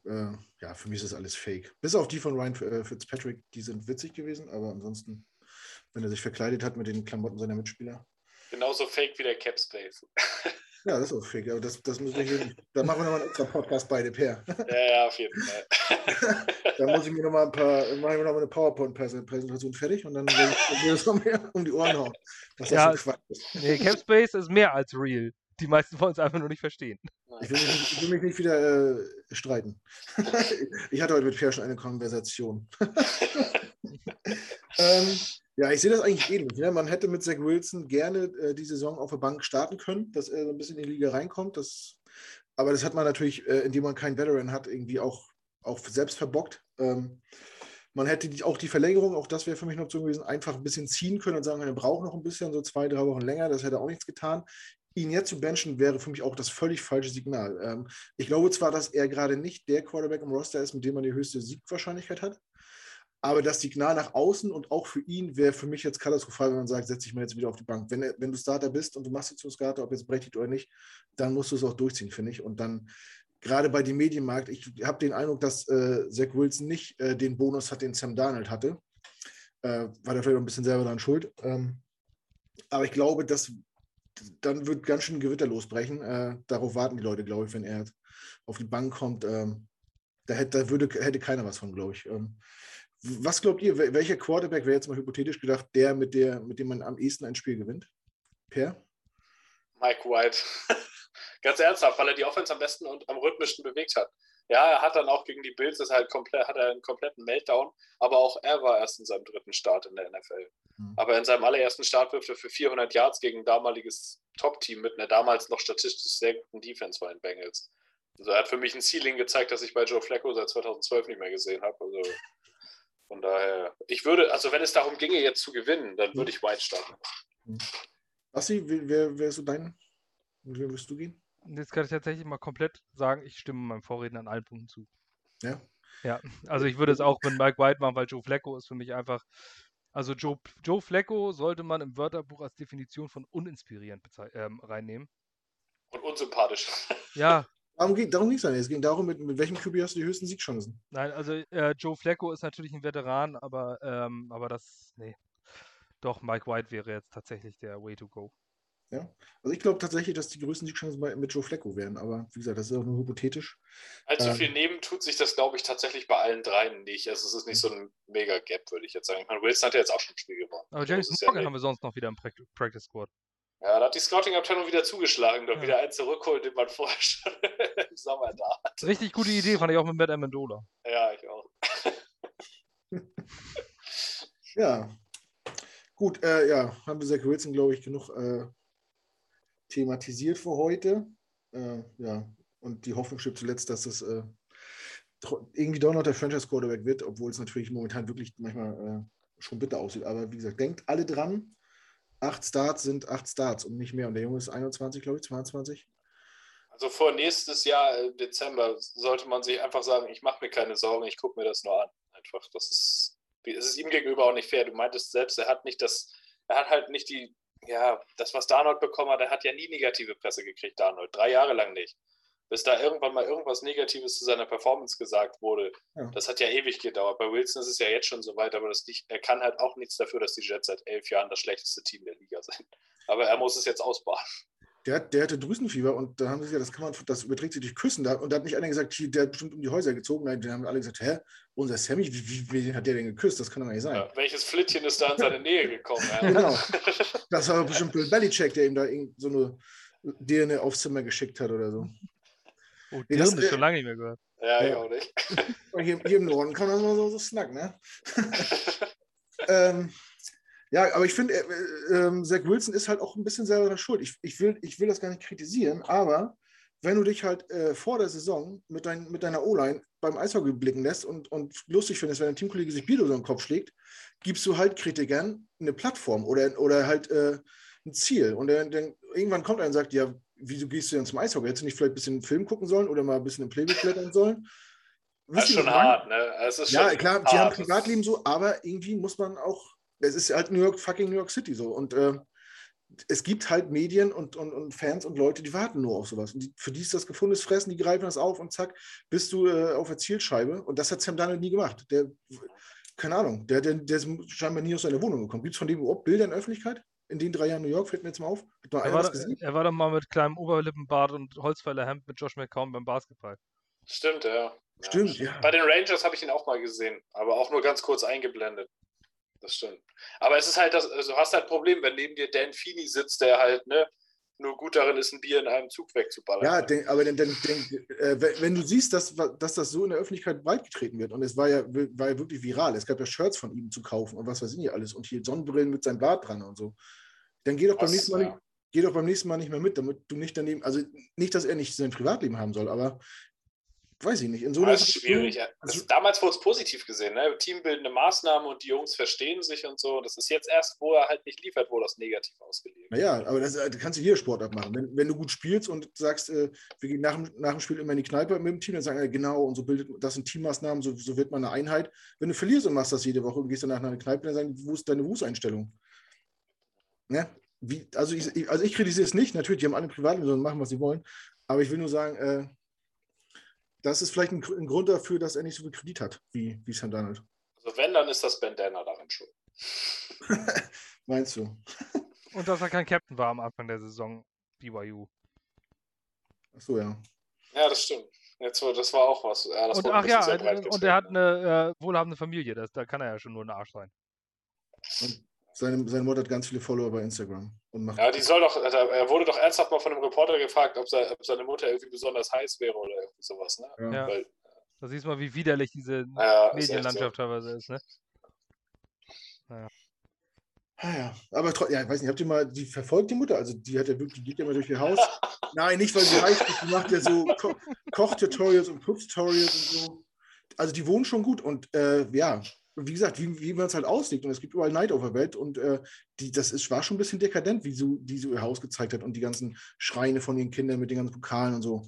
Äh, ja, für mich ist das alles fake. Bis auf die von Ryan äh, Fitzpatrick, die sind witzig gewesen, aber ansonsten, wenn er sich verkleidet hat mit den Klamotten seiner Mitspieler, Genauso fake wie der Cap Space. [LAUGHS] Ja, das ist auch fake, aber das, das müssen wir hier, da machen wir nochmal einen extra Podcast beide per. [LAUGHS] Ja, ja, auf jeden Fall. [LAUGHS] da muss ich mir nochmal ein paar, mache ich mir nochmal eine PowerPoint-Präsentation fertig und dann will ich das noch mehr um die Ohren hauen. Was ja, das Quatsch ist. Nee, Capspace ist mehr als real. Die meisten von uns einfach nur nicht verstehen. Ich will mich nicht, ich will mich nicht wieder äh, streiten. ich hatte heute mit Per schon eine Konversation. Ähm, ja, ich sehe das eigentlich ähnlich. Ne? Man hätte mit Zach Wilson gerne äh, die Saison auf der Bank starten können, dass er so ein bisschen in die Liga reinkommt. Das, aber das hat man natürlich, äh, indem man keinen Veteran hat, irgendwie auch, auch selbst verbockt. Ähm, man hätte die, auch die Verlängerung, auch das wäre für mich noch so gewesen, einfach ein bisschen ziehen können und sagen, er braucht noch ein bisschen, so zwei, drei Wochen länger. Das hätte auch nichts getan. Ihn jetzt zu benchen wäre für mich auch das völlig falsche Signal. Ähm, ich glaube zwar, dass er gerade nicht der Quarterback im Roster ist, mit dem man die höchste Siegwahrscheinlichkeit hat. Aber das Signal nach außen und auch für ihn wäre für mich jetzt katastrophal, wenn man sagt, setz dich mal jetzt wieder auf die Bank. Wenn, wenn du Starter bist und du machst dich zum Starter, ob jetzt berechtigt oder nicht, dann musst du es auch durchziehen, finde ich. Und dann, gerade bei dem Medienmarkt, ich habe den Eindruck, dass äh, Zach Wilson nicht äh, den Bonus hat, den Sam Darnold hatte. Äh, war da vielleicht ein bisschen selber daran schuld. Ähm, aber ich glaube, dass dann wird ganz schön ein Gewitter losbrechen. Äh, darauf warten die Leute, glaube ich, wenn er auf die Bank kommt. Ähm, da, hätte, da würde, hätte keiner was von, glaube ich. Ähm, was glaubt ihr, welcher Quarterback wäre jetzt mal hypothetisch gedacht, der mit, der, mit dem man am ehesten ein Spiel gewinnt? Per? Mike White. [LAUGHS] Ganz ernsthaft, weil er die Offense am besten und am rhythmischsten bewegt hat. Ja, er hat dann auch gegen die Bills, das halt komplett, hat er einen kompletten Meltdown, aber auch er war erst in seinem dritten Start in der NFL. Mhm. Aber in seinem allerersten Start wirft er für 400 Yards gegen ein damaliges Top-Team mit einer damals noch statistisch sehr guten Defense bei den Bengals. Also er hat für mich ein Ceiling gezeigt, das ich bei Joe Flacco seit 2012 nicht mehr gesehen habe. Also von daher, ich würde, also wenn es darum ginge, jetzt zu gewinnen, dann würde ich White starten. Basti, wer, wer ist so dein, wer wirst du gehen? Jetzt kann ich tatsächlich mal komplett sagen, ich stimme meinem Vorredner an allen Punkten zu. Ja? Ja, also ich würde es auch mit Mike White machen, weil Joe Flacco ist für mich einfach, also Joe, Joe Flacco sollte man im Wörterbuch als Definition von uninspirierend ähm, reinnehmen. Und unsympathisch. Ja, Darum ging darum es Es ging darum, mit, mit welchem QB hast du die höchsten Siegchancen? Nein, also äh, Joe Flacco ist natürlich ein Veteran, aber, ähm, aber das, nee. Doch, Mike White wäre jetzt tatsächlich der Way to go. Ja, also ich glaube tatsächlich, dass die größten Siegchancen mit Joe Flacco wären, aber wie gesagt, das ist auch nur hypothetisch. Allzu ähm, viel nehmen tut sich das, glaube ich, tatsächlich bei allen dreien nicht. Also es ist nicht so ein mega Gap, würde ich jetzt sagen. Ich meine, Wilson hat ja jetzt auch schon ein Spiel gewonnen. Aber James Morgan ja haben wir sonst noch wieder im Practice Squad. Ja, da hat die Scouting-Abteilung wieder zugeschlagen, doch ja. wieder einen zurückholt, den man [LAUGHS] vorher schon im Sommer da hat. Richtig gute Idee, fand ich auch mit Matt Amendola. Ja, ich auch. [LAUGHS] ja. Gut, äh, ja, haben wir Zach Wilson, glaube ich, genug äh, thematisiert für heute. Äh, ja, und die Hoffnung stirbt zuletzt, dass es äh, irgendwie doch noch der Franchise-Quarterback wird, obwohl es natürlich momentan wirklich manchmal äh, schon bitter aussieht. Aber wie gesagt, denkt alle dran, acht Starts sind acht Starts und nicht mehr. Und der Junge ist 21, glaube ich, 22. Also vor nächstes Jahr im Dezember sollte man sich einfach sagen, ich mache mir keine Sorgen, ich gucke mir das nur an. Einfach, das ist, es ist ihm gegenüber auch nicht fair. Du meintest selbst, er hat nicht das, er hat halt nicht die, ja, das, was Darnold bekommen hat, er hat ja nie negative Presse gekriegt, Darnold. Drei Jahre lang nicht bis da irgendwann mal irgendwas Negatives zu seiner Performance gesagt wurde. Ja. Das hat ja ewig gedauert. Bei Wilson ist es ja jetzt schon so weit, aber das nicht, er kann halt auch nichts dafür, dass die Jets seit elf Jahren das schlechteste Team der Liga sind. Aber er muss es jetzt ausbaden. Der, der hatte Drüsenfieber und da haben sie gesagt, das kann man, das überträgt sich durch Küssen. und da hat nicht einer gesagt, der hat bestimmt um die Häuser gezogen. Nein, die haben alle gesagt, hä, unser Sammy, wie, wie, wie hat der denn geküsst? Das kann doch nicht sein. Ja, welches Flittchen ist da in seine [LAUGHS] Nähe gekommen? Ja? genau. [LAUGHS] Das war bestimmt Bill Belichick, der ihm da so eine DNA aufs Zimmer geschickt hat oder so. Oh, haben das schon lange nicht mehr gehört. Ja, ja. ich auch nicht. Hier, hier, im Norden kann man so, so, so snacken, ne? [LAUGHS] ähm, ja, aber ich finde, äh, äh, Zach Wilson ist halt auch ein bisschen selber schuld. Ich, ich, will, ich will das gar nicht kritisieren, aber wenn du dich halt äh, vor der Saison mit, dein, mit deiner O-Line beim Eishockey blicken lässt und, und lustig findest, wenn ein Teamkollege sich Bier so den Kopf schlägt, gibst du halt Kritikern eine Plattform oder, oder halt äh, ein Ziel. Und dann, dann irgendwann kommt einer und sagt, ja, wieso gehst du denn zum Eishockey? Hättest du nicht vielleicht ein bisschen Film gucken sollen oder mal ein bisschen im Playbook klettern sollen? das ist schon hart, ne? Es ist ja, klar, hart. die haben Privatleben so, aber irgendwie muss man auch, es ist halt New York, fucking New York City so. Und äh, es gibt halt Medien und, und, und, Fans und Leute, die warten nur auf sowas. Und die, für die ist das gefundenes Fressen, die greifen das auf und zack, bist du äh, auf der Zielscheibe. Und das hat Sam Darnold nie gemacht. Der, keine Ahnung, der, der, der ist scheinbar nie aus seiner Wohnung gekommen. Gibt es von dem überhaupt Bilder in der Öffentlichkeit? In den drei Jahren New York, fällt mir jetzt mal auf. Hat er, war, er war dann mal mit kleinem Oberlippenbart und Holzfällerhemd mit Josh McCown beim Basketball. Stimmt, ja. Stimmt, ja. Bei den Rangers habe ich ihn auch mal gesehen, aber auch nur ganz kurz eingeblendet. Das stimmt. Aber es ist halt das, also du hast halt ein Problem, wenn neben dir Dan Feeney sitzt, der halt, ne, nur gut darin ist, ein Bier in einem Zug wegzuballern. Ja, denk, aber dann, dann denk, äh, wenn du siehst, dass, dass das so in der Öffentlichkeit breitgetreten wird und es war ja, war ja wirklich viral, es gab ja Shirts von ihm zu kaufen und was weiß ich nicht alles und hier Sonnenbrillen mit seinem Bart dran und so, dann geh doch beim nächsten Mal ja. nicht, geh doch beim nächsten Mal nicht mehr mit, damit du nicht daneben, also nicht, dass er nicht sein Privatleben haben soll, aber weiß ich nicht. In so das ist schwierig. Also, damals wurde es positiv gesehen, ne? teambildende Maßnahmen und die Jungs verstehen sich und so. Das ist jetzt erst, wo er halt nicht liefert, wo das negativ ausgelegt Naja, aber das, das kannst du hier Sport abmachen. Wenn, wenn du gut spielst und sagst, äh, wir gehen nach, nach dem Spiel immer in die Kneipe mit dem Team, dann sagen wir, genau, und so bildet das sind Teammaßnahmen, so, so wird man eine Einheit. Wenn du verlierst und machst das jede Woche und gehst danach nach einer Kneipe, dann sagen, wo ist deine Wußeinstellung? Ne? Wie, also, ich, also ich kritisiere es nicht, natürlich, die haben alle Privatleben, sondern machen, was sie wollen. Aber ich will nur sagen, äh, das ist vielleicht ein, ein, Grund dafür, dass er nicht so viel Kredit hat, wie, wie Sam Donald. Also wenn, dann ist das Bandana darin schon. [LAUGHS] Meinst du? [LAUGHS] Und dass er kein Captain war am Anfang der Saison, BYU. Achso, ja. Ja, das stimmt. Jetzt, das war auch was. Ja, und ach ja, und er hat eine äh, wohlhabende Familie, das, da kann er ja schon nur ein Arsch sein. Und seine, seine Mutter hat ganz viele Follower bei Instagram. Und macht ja, die soll doch, also er wurde doch ernsthaft mal von einem Reporter gefragt, ob, seine, ob seine Mutter irgendwie besonders heiß wäre oder irgendwie sowas. Ne? Ja. Weil, da siehst du mal, wie widerlich diese ja, Medienlandschaft so. teilweise ist. Ne? Naja. Ah ja, aber ja, ich weiß nicht, habt ihr mal, die verfolgt die Mutter? Also die hat ja wirklich, die geht ja immer durch ihr Haus. [LAUGHS] Nein, nicht, weil sie heiß ist, die macht ja so Ko Koch-Tutorials und Putz-Tutorials und so. Also die wohnen schon gut und äh, ja, wie gesagt, wie, wie man es halt auslegt. Und es gibt überall Neid auf der Welt. Und äh, die, das ist, war schon ein bisschen dekadent, wie so, die so ihr Haus gezeigt hat und die ganzen Schreine von den Kindern mit den ganzen Pokalen und so.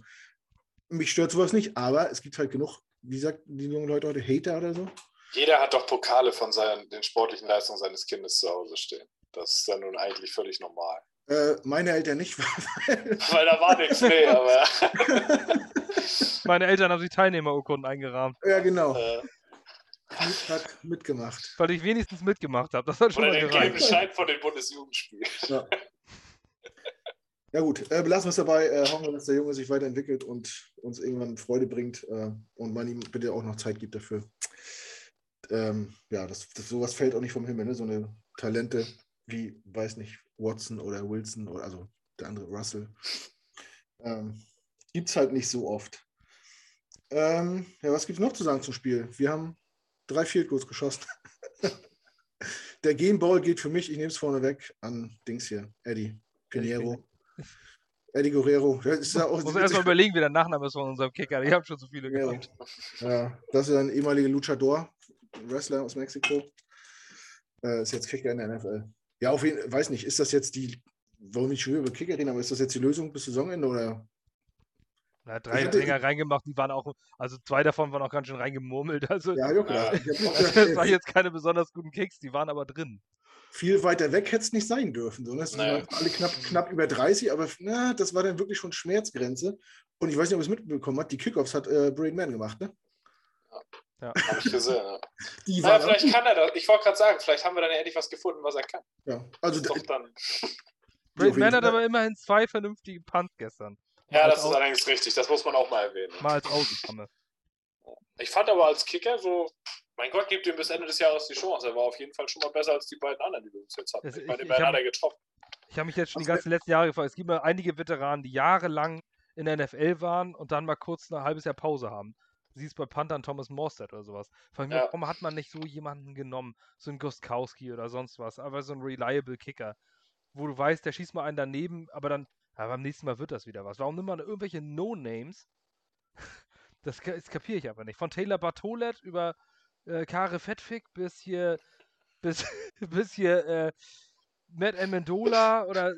Mich stört sowas nicht, aber es gibt halt genug, wie sagt die jungen Leute heute, Hater oder so. Jeder hat doch Pokale von seinen, den sportlichen Leistungen seines Kindes zu Hause stehen. Das ist dann nun eigentlich völlig normal. Äh, meine Eltern nicht, [LAUGHS] weil, weil da war nichts mehr, aber. [LAUGHS] meine Eltern haben sich Teilnehmerurkunden eingerahmt. Ja, genau. Äh, hat mitgemacht. Weil ich wenigstens mitgemacht habe. Das hat schon Oder mal den gelben Schein von den Bundesjugendspielen. Ja. Ja gut, äh, belassen wir es dabei. Äh, hoffen wir, dass der Junge sich weiterentwickelt und uns irgendwann Freude bringt äh, und man ihm bitte auch noch Zeit gibt dafür. Ähm, ja, das, das, sowas fällt auch nicht vom Himmel, ne? so eine Talente wie, weiß nicht, Watson oder Wilson oder also der andere Russell. Ähm, gibt es halt nicht so oft. Ähm, ja, was gibt es noch zu sagen zum Spiel? Wir haben drei Field Goals geschossen. [LAUGHS] Der Gameball geht für mich, ich nehme es vorne weg, an Dings hier, Eddie Pinheiro. Eddie Guerrero. Das ist ja auch, muss erstmal überlegen, wie der Nachname ist von unserem Kicker. Ich habe schon so viele gehört. Ja, das ist ein ehemaliger Luchador, Wrestler aus Mexiko. Äh, ist jetzt Kicker in der NFL. Ja, auf jeden Fall, weiß nicht, ist das jetzt die, warum ich schon über Kicker reden, aber ist das jetzt die Lösung bis Saisonende oder er hat drei Dinger reingemacht, die waren auch, also zwei davon waren auch ganz schön reingemurmelt. [LAUGHS] Also, ja, ja, klar. [LAUGHS] das waren jetzt keine besonders guten Kicks, die waren aber drin. Viel weiter weg hätte es nicht sein dürfen. So, ne? Das naja. waren alle knapp, knapp über 30, aber na, das war dann wirklich schon Schmerzgrenze. Und ich weiß nicht, ob es mitbekommen hat, die Kickoffs hat äh, Brain Man gemacht, ne? Ja, habe ich gesehen. Ja. Die naja, vielleicht kann er das. Ich wollte gerade sagen, vielleicht haben wir dann endlich was gefunden, was er kann. Ja, also doch dann. Brain [LAUGHS] Man hat aber immerhin zwei vernünftige Punts gestern. Ja, das ist allerdings richtig. Das muss man auch mal erwähnen. Mal als Ausnahme. Ich fand aber als Kicker so, mein Gott, gibt ihm bis Ende des Jahres die Chance. Er war auf jeden Fall schon mal besser als die beiden anderen, die wir uns jetzt hatten. ich meine, immerhin hat er getroffen. Ich habe mich jetzt schon die ganzen letzten Jahre gefragt. Es gibt mal einige Veteranen, die jahrelang in der NFL waren und dann mal kurz ein halbes Jahr Pause haben. Siehst bei Panthern Thomas Morstead oder sowas. Ja. Mir, warum hat man nicht so jemanden genommen? So einen Gostkowski oder sonst was. Aber so ein reliable Kicker. Wo du weißt, der schießt mal einen daneben, aber dann aber beim nächsten Mal wird das wieder was. Warum nimmt man irgendwelche No-Names? [LAUGHS] Das, das kapiere ich aber nicht. Von Taylor Bartolet über äh, Kare Fettfick bis hier bis, [LAUGHS] bis hier äh, Matt Amendola oder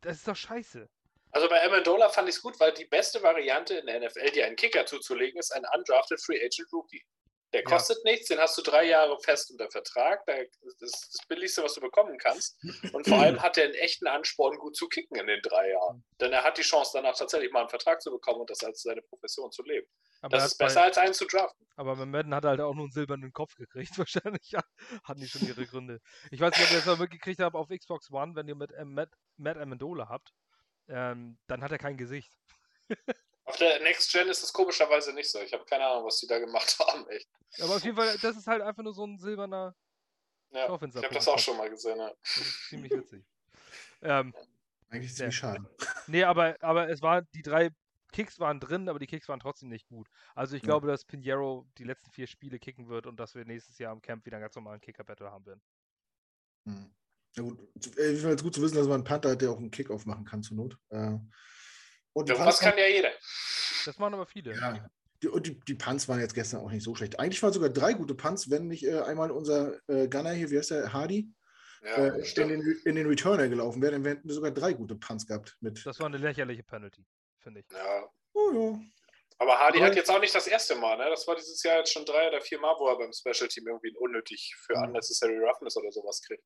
das ist doch scheiße. Also bei Amendola fand ich es gut, weil die beste Variante in der NFL, dir einen Kicker zuzulegen, ist ein undrafted Free Agent Rookie. Der kostet ja. nichts, den hast du drei Jahre fest unter Vertrag. Das ist das Billigste, was du bekommen kannst. Und vor allem hat er einen echten Ansporn, gut zu kicken in den drei Jahren. Denn er hat die Chance, danach tatsächlich mal einen Vertrag zu bekommen und das als seine Profession zu leben. Aber das ist besser, bei, als einen zu draften. Aber Madden hat halt auch nur einen silbernen Kopf gekriegt. [LAUGHS] Wahrscheinlich hatten die schon ihre Gründe. Ich weiß nicht, ob ihr das mal mitgekriegt habt auf Xbox One, wenn ihr mit äh, Matt, Matt Amendola habt, ähm, dann hat er kein Gesicht. [LAUGHS] Der Next Gen ist es komischerweise nicht so. Ich habe keine Ahnung, was die da gemacht [LAUGHS] haben, echt. Aber auf jeden Fall, das ist halt einfach nur so ein silberner ja, Ich habe das auch schon mal gesehen, ja. ziemlich witzig. Ähm, Eigentlich ziemlich nee. schade. [LAUGHS] Nee, aber, aber es war, die drei Kicks waren drin, aber die Kicks waren trotzdem nicht gut. Also ich ja. glaube, dass Pinheiro die letzten vier Spiele kicken wird und dass wir nächstes Jahr im Camp wieder einen ganz normalen Kicker-Battle haben werden. Hm. Ja gut, äh, es gut zu wissen, dass man einen Panther hat, der auch einen Kickoff machen kann zur Not. Äh, und ja, das kann ja jeder. Das machen aber viele. Ja. Die, und die, die Punts waren jetzt gestern auch nicht so schlecht. Eigentlich waren sogar drei gute Punts, wenn nicht äh, einmal unser äh, Gunner hier, wie heißt der, Hardy, ja, äh, in, den, in den Returner gelaufen wäre, dann hätten wir sogar drei gute Punts gehabt. Mit. Das war eine lächerliche Penalty, finde ich. Ja. Oh, ja. Aber Hardy hat jetzt auch nicht das erste Mal, ne? Das war dieses Jahr jetzt schon drei oder vier Mal, wo er beim Special Team irgendwie unnötig für unnecessary roughness oder sowas kriegt.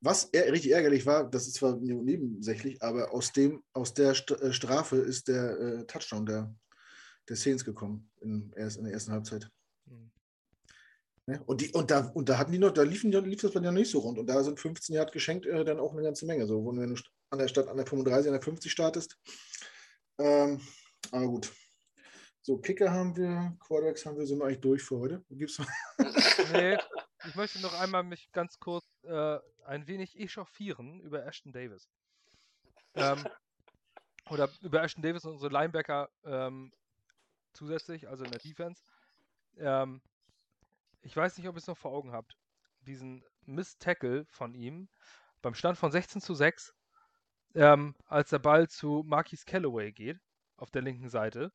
Was er, richtig ärgerlich war, das ist zwar nebensächlich, aber aus, dem, aus der äh, Strafe ist der äh, Touchdown der, der Saints gekommen in, erst in der ersten Halbzeit. Mhm. Ne? Und, die, und, da, und da hatten die noch, da liefen, lief das bei ja nicht so rund. Und da sind 15 Yard geschenkt äh, dann auch eine ganze Menge. So, wenn du an der Stadt an der 35, an der 50 startest. Ähm, aber gut. So, Kicker haben wir, Quarterbacks haben wir, sind wir eigentlich durch für heute. Gibt's nee, [LAUGHS] ich möchte noch einmal mich ganz kurz äh, ein wenig echauffieren über Ashton Davis. Ähm, [LAUGHS] oder über Ashton Davis und unsere Linebacker ähm, zusätzlich, also in der Defense. Ähm, ich weiß nicht, ob ihr es noch vor Augen habt. Diesen Miss-Tackle von ihm beim Stand von 16 zu 6, ähm, als der Ball zu Marquis Callaway geht, auf der linken Seite.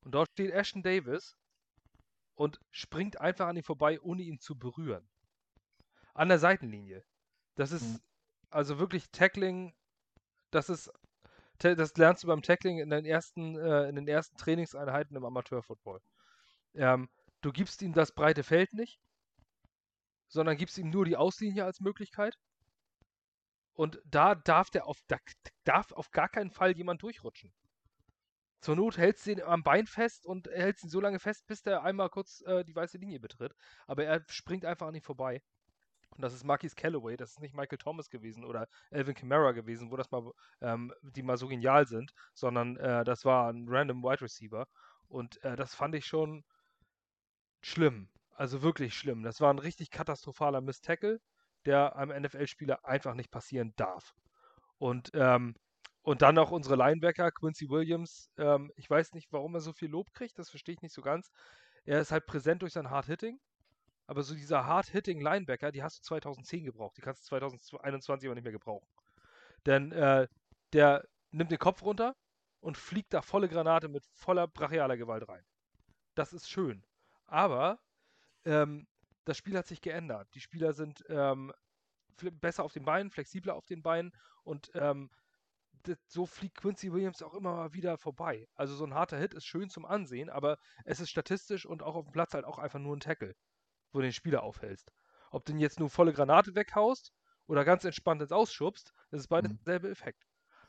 Und dort steht Ashton Davis und springt einfach an ihm vorbei, ohne ihn zu berühren. An der Seitenlinie. Das ist mhm. also wirklich Tackling, das ist das lernst du beim Tackling in den ersten, äh, in den ersten Trainingseinheiten im Amateurfootball. Ähm, du gibst ihm das breite Feld nicht, sondern gibst ihm nur die Auslinie als Möglichkeit. Und da darf der auf, da darf auf gar keinen Fall jemand durchrutschen. Zur Not hältst du ihn am Bein fest und hältst ihn so lange fest, bis der einmal kurz äh, die weiße Linie betritt. Aber er springt einfach an ihm vorbei. Und das ist Marquis Callaway, das ist nicht Michael Thomas gewesen oder Elvin Kamara gewesen, wo das mal, ähm, die mal so genial sind, sondern äh, das war ein random Wide Receiver. Und äh, das fand ich schon schlimm. Also wirklich schlimm. Das war ein richtig katastrophaler Miss-Tackle, der einem NFL-Spieler einfach nicht passieren darf. Und, ähm, und dann auch unsere Linebacker, Quincy Williams. Ähm, ich weiß nicht, warum er so viel Lob kriegt, das verstehe ich nicht so ganz. Er ist halt präsent durch sein Hard-Hitting. Aber so dieser Hard-Hitting-Linebacker, die hast du 2010 gebraucht. Die kannst du 2021 aber nicht mehr gebrauchen. Denn äh, der nimmt den Kopf runter und fliegt da volle Granate mit voller brachialer Gewalt rein. Das ist schön. Aber ähm, das Spiel hat sich geändert. Die Spieler sind ähm, besser auf den Beinen, flexibler auf den Beinen und ähm, so fliegt Quincy Williams auch immer mal wieder vorbei. Also so ein harter Hit ist schön zum Ansehen, aber es ist statistisch und auch auf dem Platz halt auch einfach nur ein Tackle wo du den Spieler aufhältst. Ob du ihn jetzt nur volle Granate weghaust oder ganz entspannt ins Ausschubst, das ist beides mhm. derselbe Effekt.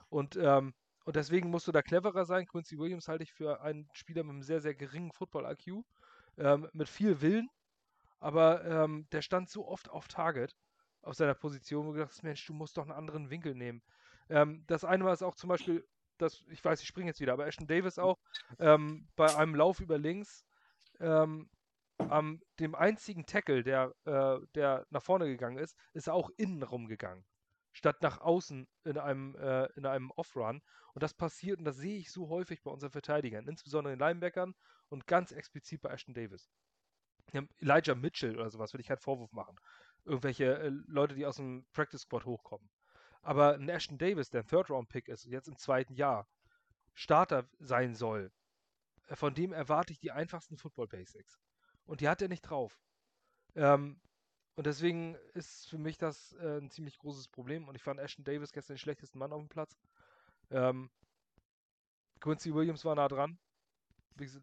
Und, ähm, und deswegen musst du da cleverer sein. Quincy Williams halte ich für einen Spieler mit einem sehr, sehr geringen Football-IQ, ähm, mit viel Willen, aber ähm, der stand so oft auf Target auf seiner Position, wo du dachtest, Mensch, du musst doch einen anderen Winkel nehmen. Ähm, das eine war es auch zum Beispiel, das, ich weiß, ich springe jetzt wieder, aber Ashton Davis auch, ähm, bei einem Lauf über links, ähm, am dem einzigen Tackle, der, äh, der nach vorne gegangen ist, ist er auch innen rumgegangen. Statt nach außen in einem, äh, in einem Off-Run. Und das passiert, und das sehe ich so häufig bei unseren Verteidigern, insbesondere den Linebackern und ganz explizit bei Ashton Davis. Elijah Mitchell oder sowas will ich keinen Vorwurf machen. Irgendwelche äh, Leute, die aus dem Practice Squad hochkommen. Aber ein Ashton Davis, der ein Third-Round-Pick ist, jetzt im zweiten Jahr, Starter sein soll, äh, von dem erwarte ich die einfachsten Football-Basics. Und die hat er nicht drauf. Ähm, und deswegen ist für mich das äh, ein ziemlich großes Problem. Und ich fand Ashton Davis gestern den schlechtesten Mann auf dem Platz. Ähm, Quincy Williams war nah dran.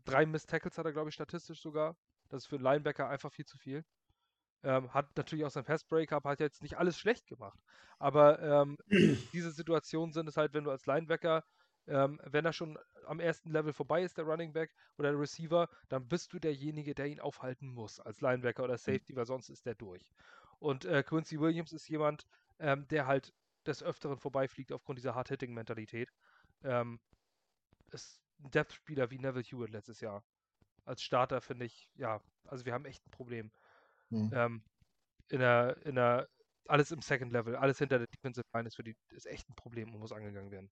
Drei Miss Tackles hat er, glaube ich, statistisch sogar. Das ist für einen Linebacker einfach viel zu viel. Ähm, hat natürlich auch sein Pass Breakup, hat jetzt nicht alles schlecht gemacht. Aber ähm, [CLEARS THROAT] diese Situationen sind es halt, wenn du als Linebacker ähm, wenn er schon am ersten Level vorbei ist, der Running Back oder der Receiver, dann bist du derjenige, der ihn aufhalten muss als Linebacker oder mhm. Safety, weil sonst ist der durch. Und äh, Quincy Williams ist jemand, ähm, der halt des Öfteren vorbeifliegt aufgrund dieser Hard-Hitting-Mentalität. Ähm, ist ein Depth-Spieler wie Neville Hewitt letztes Jahr. Als Starter finde ich, ja, also wir haben echt ein Problem. Mhm. Ähm, in der, in der alles im Second Level, alles hinter der Defensive Line ist für die ist echt ein Problem und muss angegangen werden.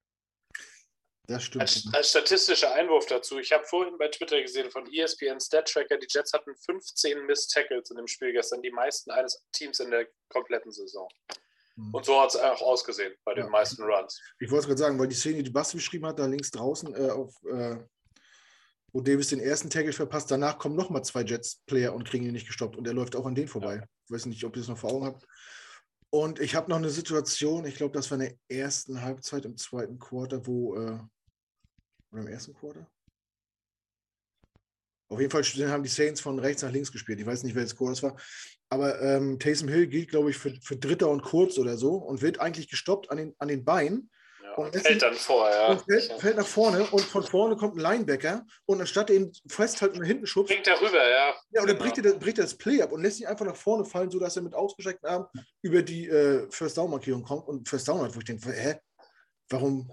Das stimmt. Als, als statistischer Einwurf dazu, ich habe vorhin bei Twitter gesehen von ESPN Stat Tracker, die Jets hatten 15 Miss Tackles in dem Spiel gestern, die meisten eines Teams in der kompletten Saison. Mhm. Und so hat es auch ausgesehen bei den ja. meisten Runs. Ich wollte es gerade sagen, weil die Szene, die Basti beschrieben hat, da links draußen, äh, auf, äh, wo Davis den ersten Tackle verpasst, danach kommen nochmal zwei Jets-Player und kriegen ihn nicht gestoppt und er läuft auch an den vorbei. Ja. Ich weiß nicht, ob ihr es noch vor Augen habt. Und ich habe noch eine Situation, ich glaube, das war in der ersten Halbzeit im zweiten Quarter, wo äh, oder im ersten Quarter? Auf jeden Fall haben die Saints von rechts nach links gespielt. Ich weiß nicht, welches Quarter das war. Aber ähm, Taysom Hill gilt, glaube ich, für, für Dritter und kurz oder so und wird eigentlich gestoppt an den, an den Beinen. Und fällt dann vor, ja. Fällt, fällt, nach vorne und von vorne kommt ein Linebacker und anstatt ihn festhalten und hinten schubst. Bringt er rüber, ja. Ja, und genau. bricht, er, bricht er das Play ab und lässt ihn einfach nach vorne fallen, sodass er mit ausgestreckten Armen über die äh, First Down Markierung kommt und First Down hat, wo ich denke, hä? Warum?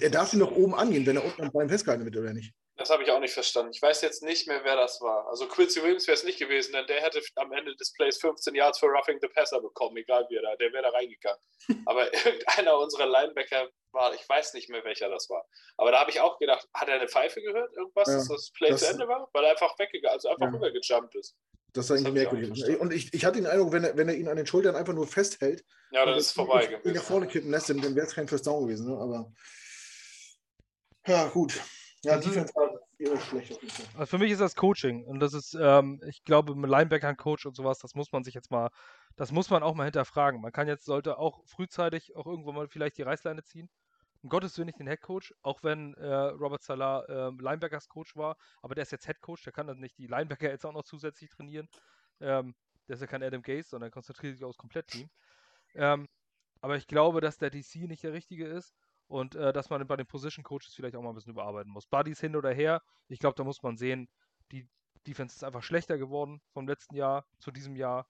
Er darf ihn doch oben angehen, wenn er unten am Bein festgehalten wird, oder nicht? Das habe ich auch nicht verstanden. Ich weiß jetzt nicht mehr, wer das war. Also Quincy Williams wäre es nicht gewesen, denn der hätte am Ende des Plays 15 Yards für Roughing the Passer bekommen, egal wie er da, der wäre da reingegangen. [LAUGHS] Aber irgendeiner unserer Linebacker war, ich weiß nicht mehr, welcher das war. Aber da habe ich auch gedacht, hat er eine Pfeife gehört, irgendwas, ja, dass das Play das, zu Ende war? Weil er einfach weggegangen, also einfach ja. rübergejumpt ist. Das war irgendwie merkwürdig. Und ich, ich hatte den Eindruck, wenn er, wenn er ihn an den Schultern einfach nur festhält, ja, dann ist es vorbei gewesen. Ihn nach vorne kippen lässt, dann wäre es kein First Down gewesen. Ne? Aber ja, gut. Ja, also, Defense war schlecht Also für mich ist das Coaching und das ist, ähm, ich glaube, mit Linebackern, Coach und sowas, das muss man sich jetzt mal, das muss man auch mal hinterfragen. Man kann jetzt, sollte auch frühzeitig auch irgendwann mal vielleicht die Reißleine ziehen. Um Gottes Willen nicht den Head Coach, auch wenn äh, Robert Salah äh, Linebackers Coach war, aber der ist jetzt Head Coach, der kann dann nicht die Linebacker jetzt auch noch zusätzlich trainieren. Ähm, der ist ja kein Adam Gaze, sondern konzentriert sich aufs Komplettteam. Ähm, aber ich glaube, dass der DC nicht der richtige ist und äh, dass man bei den Position Coaches vielleicht auch mal ein bisschen überarbeiten muss. Buddies hin oder her, ich glaube, da muss man sehen, die Defense ist einfach schlechter geworden vom letzten Jahr zu diesem Jahr.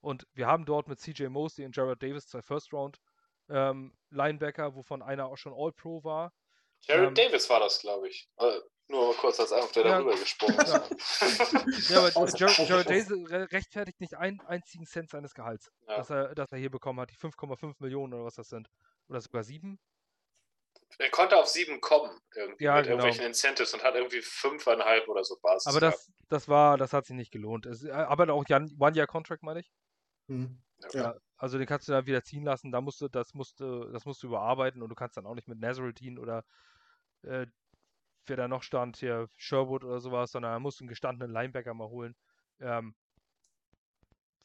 Und wir haben dort mit CJ Mosley und Jared Davis zwei First Round ähm, Linebacker, wovon einer auch schon All-Pro war. Jared ähm, Davis war das, glaube ich. Äh, nur mal kurz als einfach, der ja, darüber gesprungen ist. Ja, [LAUGHS] ja aber [LAUGHS] Jared, Jared Davis rechtfertigt nicht einen einzigen Cent seines Gehalts, ja. das, er, das er hier bekommen hat. Die 5,5 Millionen oder was das sind. Oder sogar 7. Er konnte auf sieben kommen, irgendwie ja, mit genau. irgendwelchen Incentives und hat irgendwie fünfeinhalb oder so Basis. Aber das, das war, das hat sich nicht gelohnt. Es, äh, aber auch One-Year-Contract, meine ich. Mhm. Ja. Also den kannst du dann wieder ziehen lassen, da musst du, das musst du, das musst du überarbeiten und du kannst dann auch nicht mit Nazareth oder äh, wer da noch stand, hier Sherwood oder sowas, sondern da musst du einen gestandenen Linebacker mal holen. Ähm,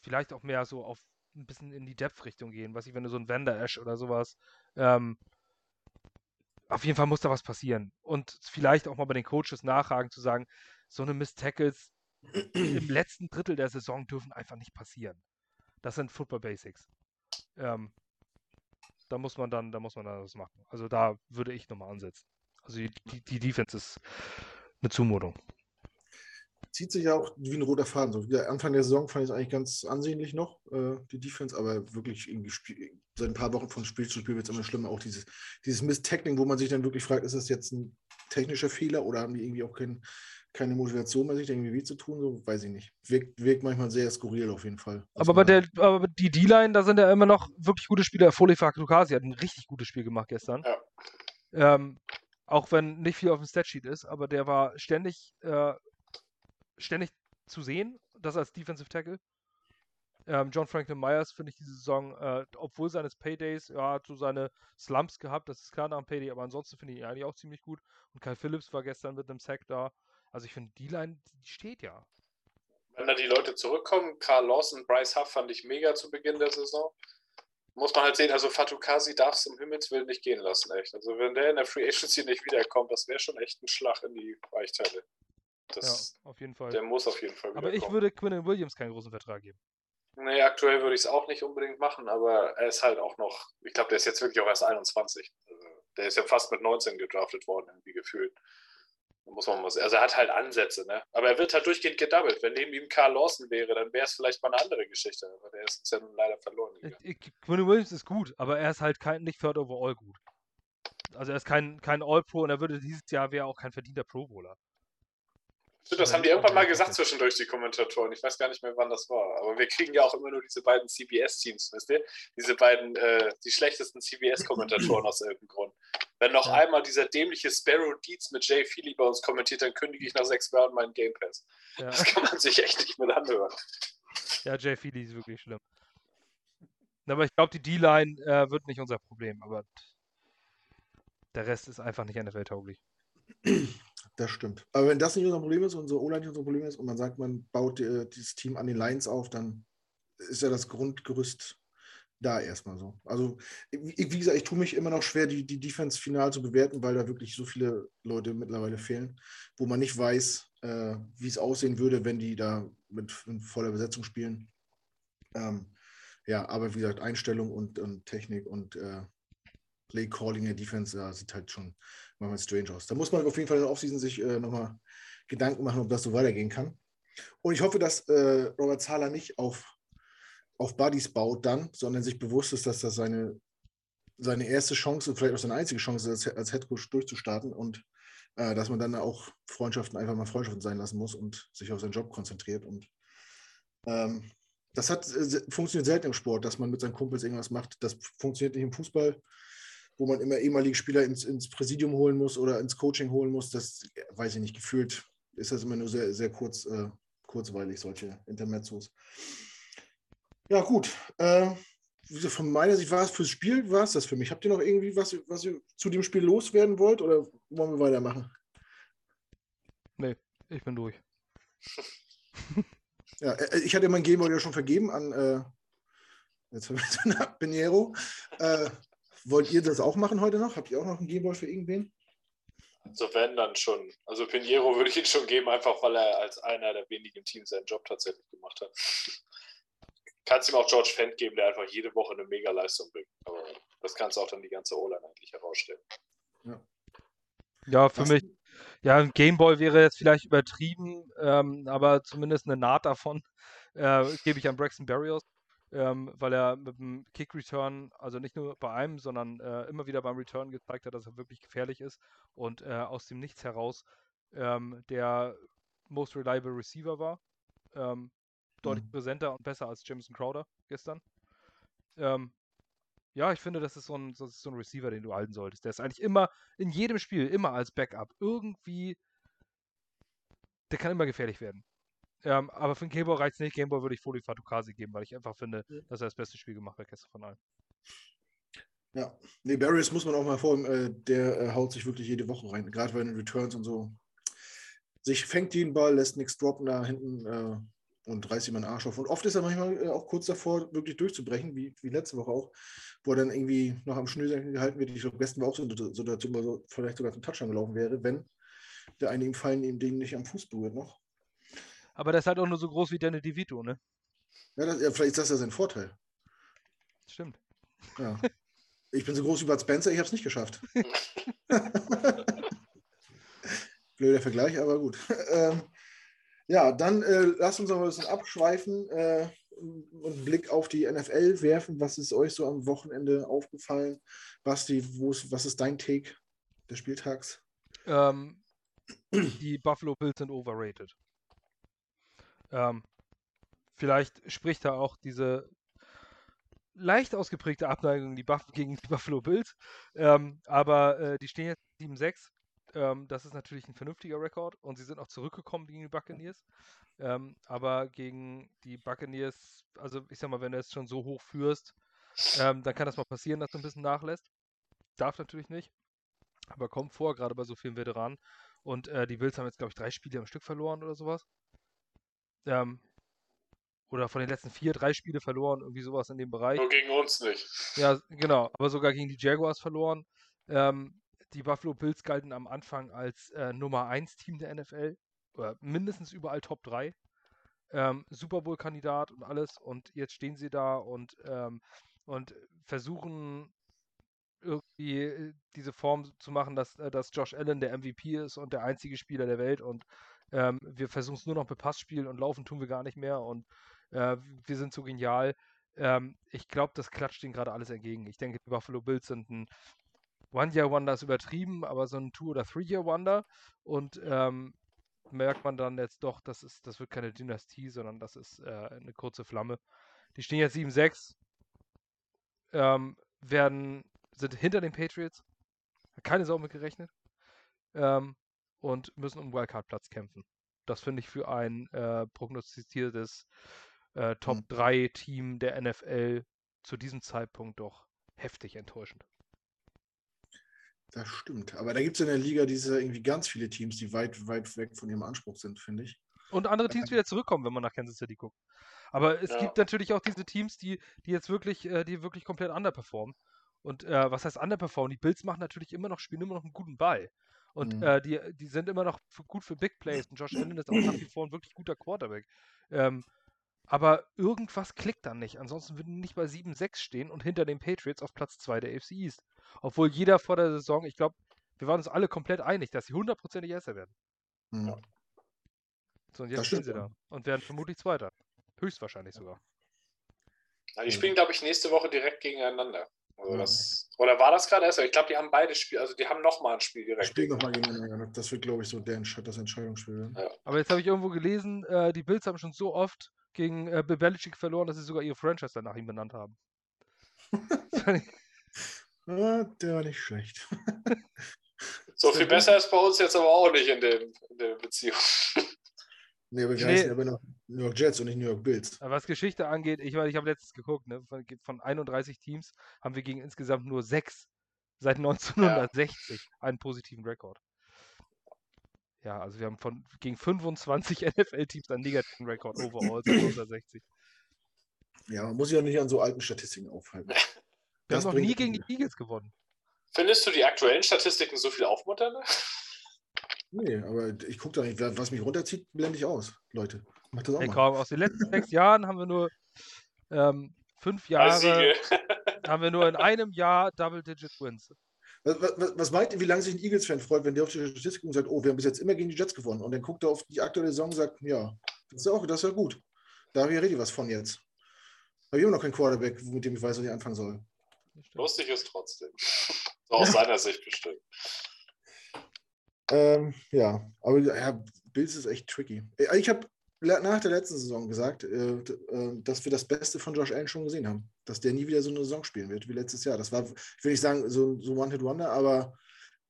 vielleicht auch mehr so auf ein bisschen in die Depth-Richtung gehen, was ich, wenn du so ein Vander Ash oder sowas ähm, auf jeden Fall muss da was passieren. Und vielleicht auch mal bei den Coaches nachhaken, zu sagen, so eine Miss Tackles im [CLEARS THROAT] letzten Drittel der Saison dürfen einfach nicht passieren. Das sind Football Basics. Ähm, da muss man dann, da muss man dann was machen. Also da würde ich nochmal ansetzen. Also die, die, die Defense ist eine Zumutung zieht sich ja auch wie ein roter Faden. So, der Anfang der Saison fand ich es eigentlich ganz ansehnlich noch, äh, die Defense, aber wirklich irgendwie seit ein paar Wochen von Spiel zu Spiel wird es immer schlimmer. Auch dieses, dieses Miss-Tackling, wo man sich dann wirklich fragt, ist das jetzt ein technischer Fehler oder haben die irgendwie auch kein, keine Motivation mehr, sich da irgendwie weh zu tun? So, weiß ich nicht. Wirkt, wirkt manchmal sehr skurril auf jeden Fall. Aber bei der, aber die D-Line, da sind ja immer noch wirklich gute Spieler. Foley Fakukasi hat ein richtig gutes Spiel gemacht gestern. Ja. Ähm, auch wenn nicht viel auf dem Statsheet ist, aber der war ständig äh, ständig zu sehen, das als Defensive Tackle. Ähm, John Franklin Myers finde ich diese Saison, äh, obwohl seines Paydays, ja, so seine Slumps gehabt, das ist klar nach dem Payday, aber ansonsten finde ich ihn eigentlich auch ziemlich gut. Und Kyle Phillips war gestern mit einem Sack da. Also ich finde, die Line, die steht ja. Wenn da die Leute zurückkommen, Carl Lawson, Bryce Huff fand ich mega zu Beginn der Saison. Muss man halt sehen, also Fatukasi darf es um Himmels Willen nicht gehen lassen, echt. Also wenn der in der Free Agency nicht wiederkommt, das wäre schon echt ein Schlag in die Weichteile. Das, ja, auf jeden Fall. Der muss auf jeden Fall Aber ich kommen. würde Quinn Williams keinen großen Vertrag geben. Nee, aktuell würde ich es auch nicht unbedingt machen, aber er ist halt auch noch, ich glaube, der ist jetzt wirklich auch erst 21. Also, der ist ja fast mit 19 gedraftet worden, irgendwie gefühlt. Da muss man mal sehen. Also er hat halt Ansätze, ne? Aber er wird halt durchgehend gedoubled. Wenn neben ihm Carl Lawson wäre, dann wäre es vielleicht mal eine andere Geschichte. Aber der ist ja nun leider verloren gegangen. Quinn Williams ist gut, aber er ist halt kein, nicht Third Overall gut. Also er ist kein, kein All-Pro und er würde dieses Jahr wäre auch kein verdienter Pro-Bowler. Das haben die irgendwann mal gesagt zwischendurch, die Kommentatoren. Ich weiß gar nicht mehr, wann das war. Aber wir kriegen ja auch immer nur diese beiden CBS-Teams, wisst ihr? Diese beiden, äh, die schlechtesten CBS-Kommentatoren aus irgendeinem Grund. Wenn noch ja. einmal dieser dämliche Sparrow Deeds mit Jay Feely bei uns kommentiert, dann kündige ich nach sechs Jahren meinen Game Pass. Ja. Das kann man sich echt nicht mehr anhören. Ja, Jay Feely ist wirklich schlimm. Aber ich glaube, die D-Line äh, wird nicht unser Problem. Aber der Rest ist einfach nicht NFL-tauglich. Das stimmt. Aber wenn das nicht unser Problem ist, unser O-Line nicht unser Problem ist und man sagt, man baut äh, dieses Team an den Lines auf, dann ist ja das Grundgerüst da erstmal so. Also, wie, gesagt, ich tue mich immer noch schwer, die, die Defense final zu bewerten, weil da wirklich so viele Leute mittlerweile fehlen, wo man nicht weiß, äh, wie es aussehen würde, wenn die da mit, mit voller Besetzung spielen. Ähm, ja, aber wie gesagt, Einstellung und, und Technik und äh, Play Calling der Defense ja, sieht halt schon manchmal strange aus. Da muss man auf jeden Fall in der Offseason sich äh, nochmal Gedanken machen, ob das so weitergehen kann. Und ich hoffe, dass äh, Robert Zahler nicht auf, auf Buddies baut dann, sondern sich bewusst ist, dass das seine, seine erste Chance, vielleicht auch seine einzige Chance ist, als, als Headcoach durchzustarten und äh, dass man dann auch Freundschaften einfach mal Freundschaften sein lassen muss und sich auf seinen Job konzentriert. Und ähm, das hat, äh, funktioniert selten im Sport, dass man mit seinen Kumpels irgendwas macht. Das funktioniert nicht im Fußball wo man immer ehemalige Spieler ins, ins Präsidium holen muss oder ins Coaching holen muss, das weiß ich nicht, gefühlt ist das immer nur sehr, sehr kurz, äh, kurzweilig, solche Intermezzos. Ja, gut. Äh, von meiner Sicht war es fürs Spiel, war es das für mich. Habt ihr noch irgendwie was, was ihr zu dem Spiel loswerden wollt oder wollen wir weitermachen? Nee, ich bin durch. [LAUGHS] ja, äh, ich hatte mein Gameboy ja schon vergeben an äh, jetzt [LAUGHS] Pinheiro. Äh, Wollt ihr das auch machen heute noch? Habt ihr auch noch einen Gameboy für irgendwen? Also wenn, dann schon. Also Pinheiro würde ich ihn schon geben, einfach weil er als einer der wenigen Teams seinen Job tatsächlich gemacht hat. kannst ihm auch George Fent geben, der einfach jede Woche eine Mega-Leistung bringt. Aber das kannst du auch dann die ganze O-Line eigentlich herausstellen. Ja, ja für Was? mich, ja, ein Gameboy wäre jetzt vielleicht übertrieben, ähm, aber zumindest eine Naht davon äh, gebe ich an Braxton Berrios ähm, weil er mit dem Kick-Return, also nicht nur bei einem, sondern äh, immer wieder beim Return gezeigt hat, dass er wirklich gefährlich ist und äh, aus dem Nichts heraus ähm, der most reliable Receiver war. Ähm, deutlich mhm. präsenter und besser als Jameson Crowder gestern. Ähm, ja, ich finde, das ist, so ein, das ist so ein Receiver, den du halten solltest. Der ist eigentlich immer, in jedem Spiel, immer als Backup. Irgendwie, der kann immer gefährlich werden. Ähm, aber für den Gameboy reicht es nicht. Gameboy würde ich Foli Fatukasi geben, weil ich einfach finde, ja. dass er das beste Spiel gemacht hat gestern von allen. Ja, nee, Barriers muss man auch mal vor, äh, der äh, haut sich wirklich jede Woche rein, gerade bei den Returns und so. Sich fängt den Ball, lässt nichts droppen da hinten äh, und reißt ihm einen Arsch auf. Und oft ist er manchmal äh, auch kurz davor, wirklich durchzubrechen, wie, wie letzte Woche auch, wo er dann irgendwie noch am Schnürsenkel gehalten wird. Ich glaube, gestern war auch so wo er vielleicht sogar zum Touchdown gelaufen wäre, wenn der eine ihm fallen ihm Ding nicht am Fuß berührt noch. Aber der ist halt auch nur so groß wie Danny DeVito, ne? Ja, das, ja, vielleicht ist das ja sein Vorteil. Stimmt. Ja. Ich bin so groß wie Bud Spencer, ich habe es nicht geschafft. [LAUGHS] [LAUGHS] Blöder Vergleich, aber gut. [LAUGHS] Ähm, ja, dann äh, lasst uns noch ein bisschen abschweifen äh, und einen Blick auf die NFL werfen. Was ist euch so am Wochenende aufgefallen? Basti, was ist dein Take des Spieltags? Ähm, die Buffalo Bills sind overrated. Ähm, vielleicht spricht da auch diese leicht ausgeprägte Abneigung die Buff gegen die [LAUGHS] Buffalo Bills. Ähm, aber äh, die stehen jetzt 7-6. Ähm, das ist natürlich ein vernünftiger Rekord und sie sind auch zurückgekommen gegen die Buccaneers. Ähm, aber gegen die Buccaneers, also ich sag mal, wenn du jetzt schon so hoch führst, ähm, dann kann das mal passieren, dass du ein bisschen nachlässt. Darf natürlich nicht. Aber kommt vor, gerade bei so vielen Veteranen. Und äh, die Bills haben jetzt, glaube ich, drei Spiele am Stück verloren oder sowas. Ähm, oder von den letzten vier, drei Spiele verloren, irgendwie sowas in dem Bereich. Nur gegen uns nicht. Ja, genau, aber sogar gegen die Jaguars verloren. Ähm, die Buffalo Bills galten am Anfang als äh, Nummer 1 Team der NFL, oder mindestens überall Top 3. Ähm, Super Bowl-Kandidat und alles. Und jetzt stehen sie da und, ähm, und versuchen irgendwie äh, diese Form zu machen, dass, äh, dass Josh Allen der MVP ist und der einzige Spieler der Welt und ähm, wir versuchen es nur noch mit Passspielen und laufen tun wir gar nicht mehr und äh, wir sind so genial. Ähm, ich glaube, das klatscht ihnen gerade alles entgegen. Ich denke, die Buffalo Bills sind ein One-Year-Wonder ist übertrieben, aber so ein Two- oder Three-Year-Wonder. Und ähm, merkt man dann jetzt doch, das, ist, das wird keine Dynastie, sondern das ist äh, eine kurze Flamme. Die stehen jetzt 7-6, ähm, werden, sind hinter den Patriots, keine Sau mit gerechnet, ähm, und müssen um Wildcard-Platz kämpfen. Das finde ich für ein äh, prognostiziertes äh, Top-3-Team hm. der NFL zu diesem Zeitpunkt doch heftig enttäuschend. Das stimmt. Aber da gibt es in der Liga diese irgendwie ganz viele Teams, die weit, weit weg von ihrem Anspruch sind, finde ich. Und andere Teams wieder zurückkommen, wenn man nach Kansas City guckt. Aber es ja. gibt natürlich auch diese Teams, die, die jetzt wirklich, äh, die wirklich komplett underperformen. Und äh, was heißt underperformen? Die Bills machen natürlich immer noch, spielen immer noch einen guten Ball. Und mhm. äh, die, die sind immer noch für, gut für Big Plays. Und Josh Allen ist auch nach wie vor ein wirklich guter Quarterback. Ähm, aber irgendwas klickt dann nicht. Ansonsten würden die nicht bei 7-6 stehen und hinter den Patriots auf Platz 2 der AFC East. Obwohl jeder vor der Saison, ich glaube, wir waren uns alle komplett einig, dass sie hundertprozentig Erster werden. Mhm. Ja. So, und jetzt stehen sie da und werden vermutlich Zweiter. Höchstwahrscheinlich sogar. Ja, die spielen, glaube ich, nächste Woche direkt gegeneinander. Also das, oder war das gerade erst? Ich glaube, die haben beide Spiele, also die haben nochmal ein Spiel direkt. Spielen nochmal gegeneinander. Das wird, glaube ich, so der, das Entscheidungsspiel. Ja. Aber jetzt habe ich irgendwo gelesen, äh, die Bills haben schon so oft gegen äh, Belichick verloren, dass sie sogar ihre Franchise dann nach ihm benannt haben. ja, der war nicht schlecht. so viel besser ist bei uns jetzt aber auch nicht in, dem, in der Beziehung. Nee, aber wir nee. heißen aber noch New York Jets und nicht New York Bills. Was Geschichte angeht, ich meine, ich habe letztens geguckt, ne, von, von, 31 Teams haben wir gegen insgesamt nur sechs seit 1960 ja. einen positiven Rekord. Ja, also wir haben von gegen 25 [LAUGHS] NFL-Teams einen negativen Rekord overall seit 1960. Ja, man muss sich ja nicht an so alten Statistiken aufhalten. Wir das haben noch nie gegen die Eagles gewonnen. Findest du die aktuellen Statistiken so viel aufmunternder? Nee, aber ich gucke da nicht. Was mich runterzieht, blende ich aus, Leute. Mach das auch hey, komm, aus den letzten [LAUGHS] sechs Jahren haben wir nur ähm, fünf Jahre. [LAUGHS] haben wir nur in einem Jahr Double-Digit Wins. Was, was, was, meint ihr, wie lange sich ein Eagles-Fan freut, wenn der auf die Statistiken sagt, oh, wir haben bis jetzt immer gegen die Jets gewonnen und dann guckt er auf die aktuelle Saison und sagt, ja, das ist auch, das ist ja gut. Da habe ich ja richtig was von jetzt. Habe ich immer noch keinen Quarterback, mit dem ich weiß, was ich anfangen soll. Lustig ist trotzdem. [LAUGHS] aus seiner Sicht bestimmt. Ähm, ja, aber ja, Bills ist echt tricky. Äh, ich habe nach der letzten Saison gesagt, äh, äh, dass wir das Beste von Josh Allen schon gesehen haben. Dass der nie wieder so eine Saison spielen wird wie letztes Jahr. Das war, ich will nicht sagen, so, so One-Hit-Wonder, aber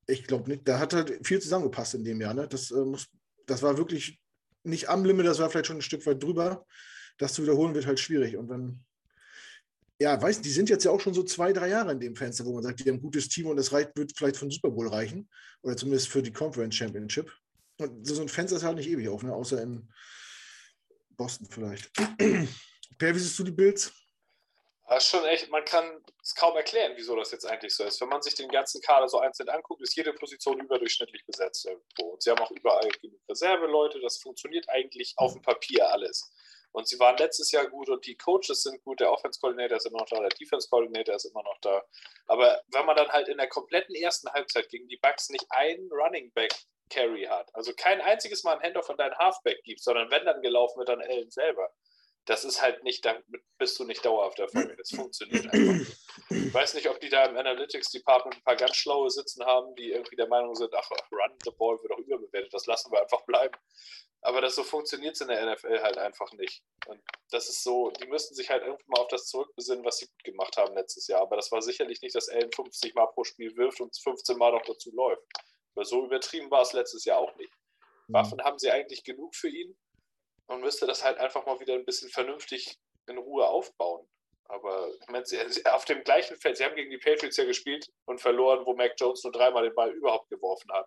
ich glaube nicht. Da hat halt viel zusammengepasst in dem Jahr. Ne? Das, äh, muss, das war wirklich nicht am Limit, das war vielleicht schon ein Stück weit drüber. Das zu wiederholen wird halt schwierig. Und wenn ja, weiß die sind jetzt ja auch schon so zwei, drei Jahre in dem Fenster, wo man sagt, die haben ein gutes Team und das reicht, wird vielleicht für den Super Bowl reichen. Oder zumindest für die Conference Championship. Und so ein Fenster ist halt nicht ewig auf, ne? außer in Boston vielleicht. [CLEARS THROAT] per, wie siehst du die Bills? Das ist schon echt, man kann es kaum erklären, wieso das jetzt eigentlich so ist. Wenn man sich den ganzen Kader so einzeln anguckt, ist jede Position überdurchschnittlich besetzt irgendwo. Und sie haben auch überall genug Reserveleute. Das funktioniert eigentlich auf dem Papier alles. Und sie waren letztes Jahr gut und die Coaches sind gut. Der Offense-Coordinator ist immer noch da, der Defense-Coordinator ist immer noch da. Aber wenn man dann halt in der kompletten ersten Halbzeit gegen die Bucks nicht einen Running Back Carry hat, also kein einziges Mal ein Handoff von deinem Halfback gibt, sondern wenn dann gelaufen wird, dann Allen selber. Das ist halt nicht, damit bist du nicht dauerhaft erfolgreich. Das funktioniert einfach. Ich weiß nicht, ob die da im Analytics Department ein paar ganz schlaue sitzen haben, die irgendwie der Meinung sind, ach, Run the Ball wird auch überbewertet, das lassen wir einfach bleiben. Aber das so funktioniert es in der NFL halt einfach nicht. Und das ist so, die müssten sich halt irgendwie mal auf das zurückbesinnen, was sie gut gemacht haben letztes Jahr. Aber das war sicherlich nicht, dass Allen 50 Mal pro Spiel wirft und 15 Mal noch dazu läuft. Weil so übertrieben war es letztes Jahr auch nicht. Mhm. Waffen haben sie eigentlich genug für ihn und müsste das halt einfach mal wieder ein bisschen vernünftig in Ruhe aufbauen. Aber ich meine, sie, auf dem gleichen Feld, sie haben gegen die Patriots ja gespielt und verloren, wo Mac Jones nur dreimal den Ball überhaupt geworfen hat.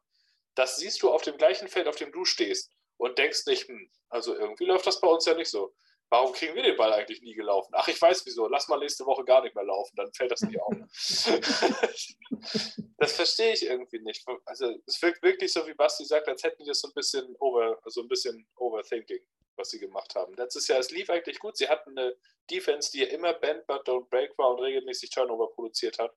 Das siehst du auf dem gleichen Feld, auf dem du stehst und denkst nicht, hm, also irgendwie läuft das bei uns ja nicht so. Warum kriegen wir den Ball eigentlich nie gelaufen? Ach, ich weiß wieso. Lass mal nächste Woche gar nicht mehr laufen, dann fällt das nicht auf. [LAUGHS] das verstehe ich irgendwie nicht. Also es wirkt wirklich so, wie Basti sagt, als hätten die das so ein bisschen over, also ein bisschen overthinking, was sie gemacht haben. Letztes Jahr, es lief eigentlich gut. Sie hatten eine Defense, die ja immer bend but don't break war und regelmäßig Turnover produziert hat.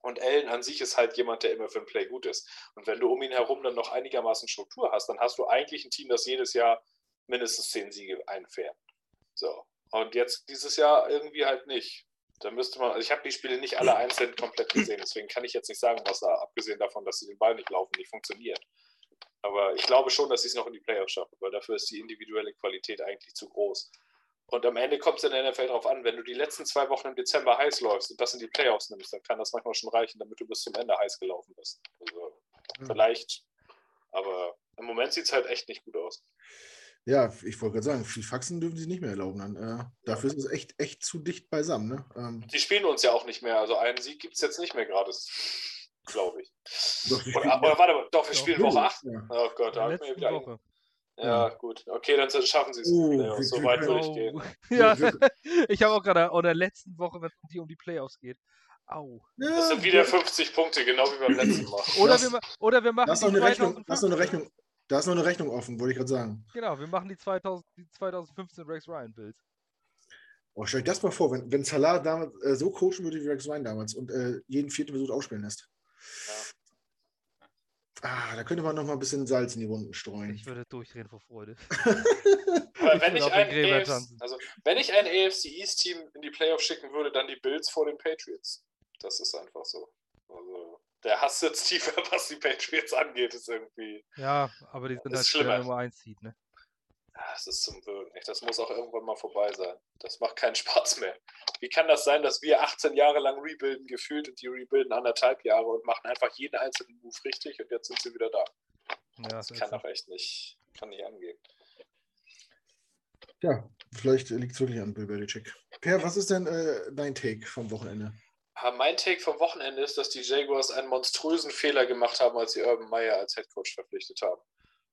Und Allen an sich ist halt jemand, der immer für ein Play gut ist. Und wenn du um ihn herum dann noch einigermaßen Struktur hast, dann hast du eigentlich ein Team, das jedes Jahr mindestens zehn Siege einfährt. So. Und jetzt dieses Jahr irgendwie halt nicht. Da müsste man, also ich habe die Spiele nicht alle einzeln komplett gesehen, deswegen kann ich jetzt nicht sagen, was da, abgesehen davon, dass sie den Ball nicht laufen, nicht funktioniert. Aber ich glaube schon, dass sie es noch in die Playoffs schaffen, weil dafür ist die individuelle Qualität eigentlich zu groß. Und am Ende kommt es in der NFL darauf an, wenn du die letzten zwei Wochen im Dezember heiß läufst und das in die Playoffs nimmst, dann kann das manchmal schon reichen, damit du bis zum Ende heiß gelaufen bist. Also mhm. vielleicht, aber im Moment sieht es halt echt nicht gut aus. Ja, ich wollte gerade sagen, viel Faxen dürfen sie nicht mehr erlauben. Dann. Äh, dafür ist es echt, echt zu dicht beisammen. Ne? Ähm, die spielen uns ja auch nicht mehr. Also einen Sieg gibt es jetzt nicht mehr gerade, glaube ich. Doch, oder, oder, warte mal, doch, wir doch, spielen Woche 8. Ja. Oh Gott, da hat mir wieder Woche. Ja, gut. Okay, dann schaffen sie es. Oh, so weit würde ich gehen. [LAUGHS] Ja, [LAUGHS] ich habe auch gerade in der letzten Woche, wenn es um die Playoffs geht. Au. Das sind wieder 50 Punkte, genau wie beim letzten Mal. [LAUGHS] Oder, das, wir, oder wir machen das ist noch eine Rechnung, das ist noch eine Rechnung. Da ist noch eine Rechnung offen, wollte ich gerade sagen. Genau, wir machen die, 2000, die 2015 Rex Ryan Bills. Oh, stell dir das mal vor, wenn, wenn Salah damals äh, so coachen würde wie Rex Ryan damals und äh, jeden vierten Versuch ausspielen lässt. Ja. Ah, da könnte man noch mal ein bisschen Salz in die Wunden streuen. Ich würde durchdrehen vor Freude. [LAUGHS] Aber wenn ich, ein AFC, also, wenn ich ein AFC East Team in die Playoffs schicken würde, dann die Bills vor den Patriots. Das ist einfach so. Also, der Hass sitzt tiefer, [LAUGHS] was die Patriots angeht, ist irgendwie. Ja, aber die sind halt schlimmer Nummer 1 Seed, ne? Das ist zum Würgen. Das muss auch irgendwann mal vorbei sein. Das macht keinen [LAUGHS] Spaß mehr. Wie kann das sein, dass wir 18 Jahre lang rebuilden gefühlt und die rebuilden anderthalb Jahre und machen einfach jeden einzelnen Move richtig und jetzt sind sie wieder da? Ja, das, das kann doch echt nicht, kann nicht angehen. Ja, vielleicht liegt es wirklich an Bill Belichick. Per, was ist denn äh, dein Take vom Wochenende? Mein Take vom Wochenende ist, dass die Jaguars einen monströsen Fehler gemacht haben, als sie Urban Meyer als Headcoach verpflichtet haben.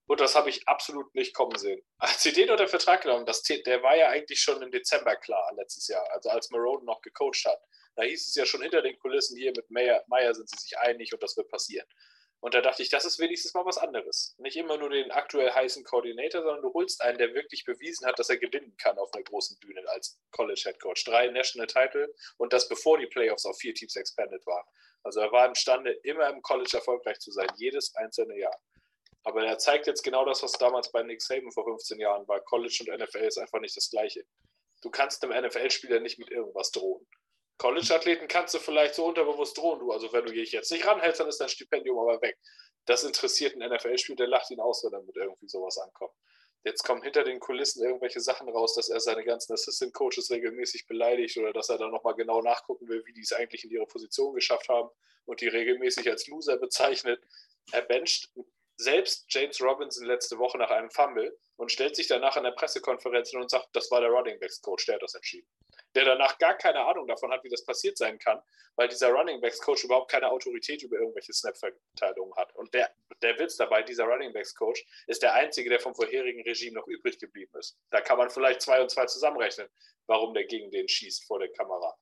Und das habe ich absolut nicht kommen sehen. [LAUGHS] Als sie den unter Vertrag genommen das, der war ja eigentlich schon im Dezember klar, letztes Jahr, also als Marone noch gecoacht hat. Da hieß es ja schon hinter den Kulissen, hier mit Meyer, Meyer sind sie sich einig und das wird passieren. Und da dachte ich, das ist wenigstens mal was anderes. Nicht immer nur den aktuell heißen Koordinator, sondern du holst einen, der wirklich bewiesen hat, dass er gewinnen kann auf einer großen Bühne als College Head Coach. Drei National Title und das bevor die Playoffs auf vier Teams expanded waren. Also er war imstande, immer im College erfolgreich zu sein, jedes einzelne Jahr. Aber er zeigt jetzt genau das, was damals bei Nick Saban vor 15 Jahren war. College und NFL ist einfach nicht das Gleiche. Du kannst einem NFL-Spieler nicht mit irgendwas drohen. College-Athleten kannst du vielleicht so unterbewusst drohen, du. Also wenn du dich jetzt nicht ranhältst, dann ist dein Stipendium aber weg. Das interessiert einen NFL-Spieler, der lacht ihn aus, wenn er mit irgendwie sowas ankommt. Jetzt kommen hinter den Kulissen irgendwelche Sachen raus, dass er seine ganzen Assistant-Coaches regelmäßig beleidigt oder dass er dann nochmal genau nachgucken will, wie die es eigentlich in ihre Position geschafft haben und die regelmäßig als Loser bezeichnet. Er bencht selbst James Robinson letzte Woche nach einem Fumble und stellt sich danach in der Pressekonferenz und sagt, das war der Running Backs Coach, der hat das entschieden. Der danach gar keine Ahnung davon hat, wie das passiert sein kann, weil dieser Running Backs Coach überhaupt keine Autorität über irgendwelche Snap-Verteilungen hat. Und der, der Witz dabei, dieser Running Backs Coach ist der einzige, der vom vorherigen Regime noch übrig geblieben ist. Da kann man vielleicht zwei und zwei zusammenrechnen, warum der gegen den schießt vor der Kamera.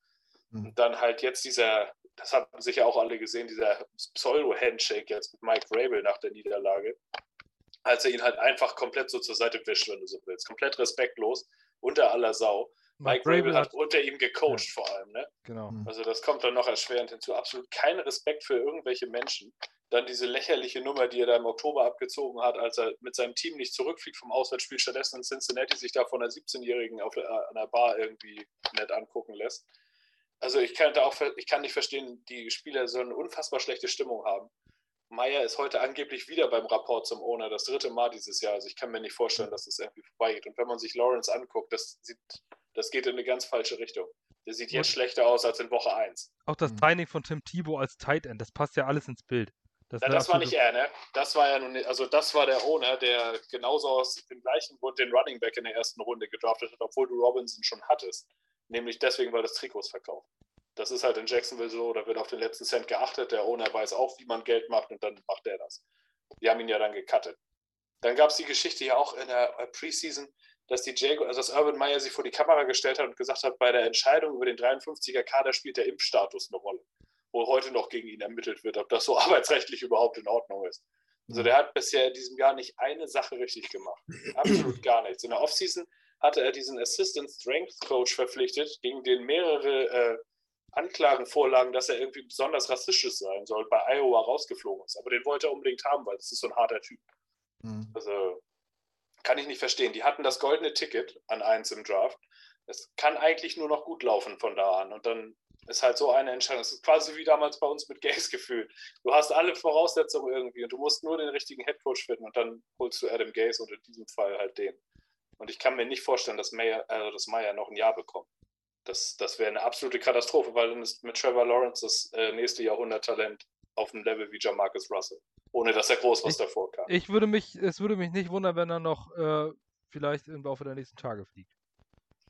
Mhm. Und dann halt jetzt dieser das haben sicher auch alle gesehen, dieser Pseudo-Handshake jetzt mit Mike Rabel nach der Niederlage, als er ihn halt einfach komplett so zur Seite wischt, wenn du so willst. Komplett respektlos, unter aller Sau. Mike, Mike Rabel hat, hat unter ihm gecoacht ja. vor allem. Ne? Genau. Mhm. Also das kommt dann noch erschwerend hinzu. Absolut kein Respekt für irgendwelche Menschen. Dann diese lächerliche Nummer, die er da im Oktober abgezogen hat, als er mit seinem Team nicht zurückfliegt vom Auswärtsspiel, stattdessen in Cincinnati sich da von einer 17-Jährigen an der Bar irgendwie nett angucken lässt. Also ich kann, auch, ich kann nicht verstehen, die Spieler so eine unfassbar schlechte Stimmung haben. Meyer ist heute angeblich wieder beim Rapport zum Owner, das dritte Mal dieses Jahr. Also ich kann mir nicht vorstellen, dass es das irgendwie vorbeigeht. Und wenn man sich Lawrence anguckt, das, sieht, das geht in eine ganz falsche Richtung. Der sieht jetzt schlechter aus als in Woche 1. Auch das Training von Tim Thibault als Tight End, das passt ja alles ins Bild. Das, ja, das war nicht er, ne? Das war ja nun, also das war der Owner, der genauso aus dem gleichen Grund den Running Back in der ersten Runde gedraftet hat, obwohl du Robinson schon hattest. Nämlich deswegen, weil das Trikots verkauft. Das ist halt in Jacksonville so, da wird auf den letzten Cent geachtet. Der Owner weiß auch, wie man Geld macht und dann macht er das. Die haben ihn ja dann gecuttet. Dann gab es die Geschichte ja auch in der Preseason, dass die Jago, also dass Urban Meyer sich vor die Kamera gestellt hat und gesagt hat, bei der Entscheidung über den 53er Kader spielt der Impfstatus eine Rolle, wo heute noch gegen ihn ermittelt wird, ob das so [LAUGHS] arbeitsrechtlich überhaupt in Ordnung ist. Also der hat bisher in diesem Jahr nicht eine Sache richtig gemacht. Absolut gar nichts. In der Offseason hatte er diesen Assistant Strength Coach verpflichtet, gegen den mehrere äh, Anklagen vorlagen, dass er irgendwie besonders rassistisch sein soll, bei Iowa rausgeflogen ist. Aber den wollte er unbedingt haben, weil das ist so ein harter Typ. Mhm. Also kann ich nicht verstehen. Die hatten das goldene Ticket an eins im Draft. Es kann eigentlich nur noch gut laufen von da an. Und dann ist halt so eine Entscheidung. Es ist quasi wie damals bei uns mit Gays gefühlt. Du hast alle Voraussetzungen irgendwie und du musst nur den richtigen Headcoach finden und dann holst du Adam Gaze und in diesem Fall halt den. Und ich kann mir nicht vorstellen, dass Meyer, also dass Meyer noch ein Jahr bekommt. Das, das wäre eine absolute Katastrophe, weil dann ist mit Trevor Lawrence das äh, nächste Jahrhunderttalent auf einem Level wie Jamarcus Russell. Ohne dass er groß was ich, davor kam. Ich würde mich, es würde mich nicht wundern, wenn er noch äh, vielleicht im Laufe der nächsten Tage fliegt.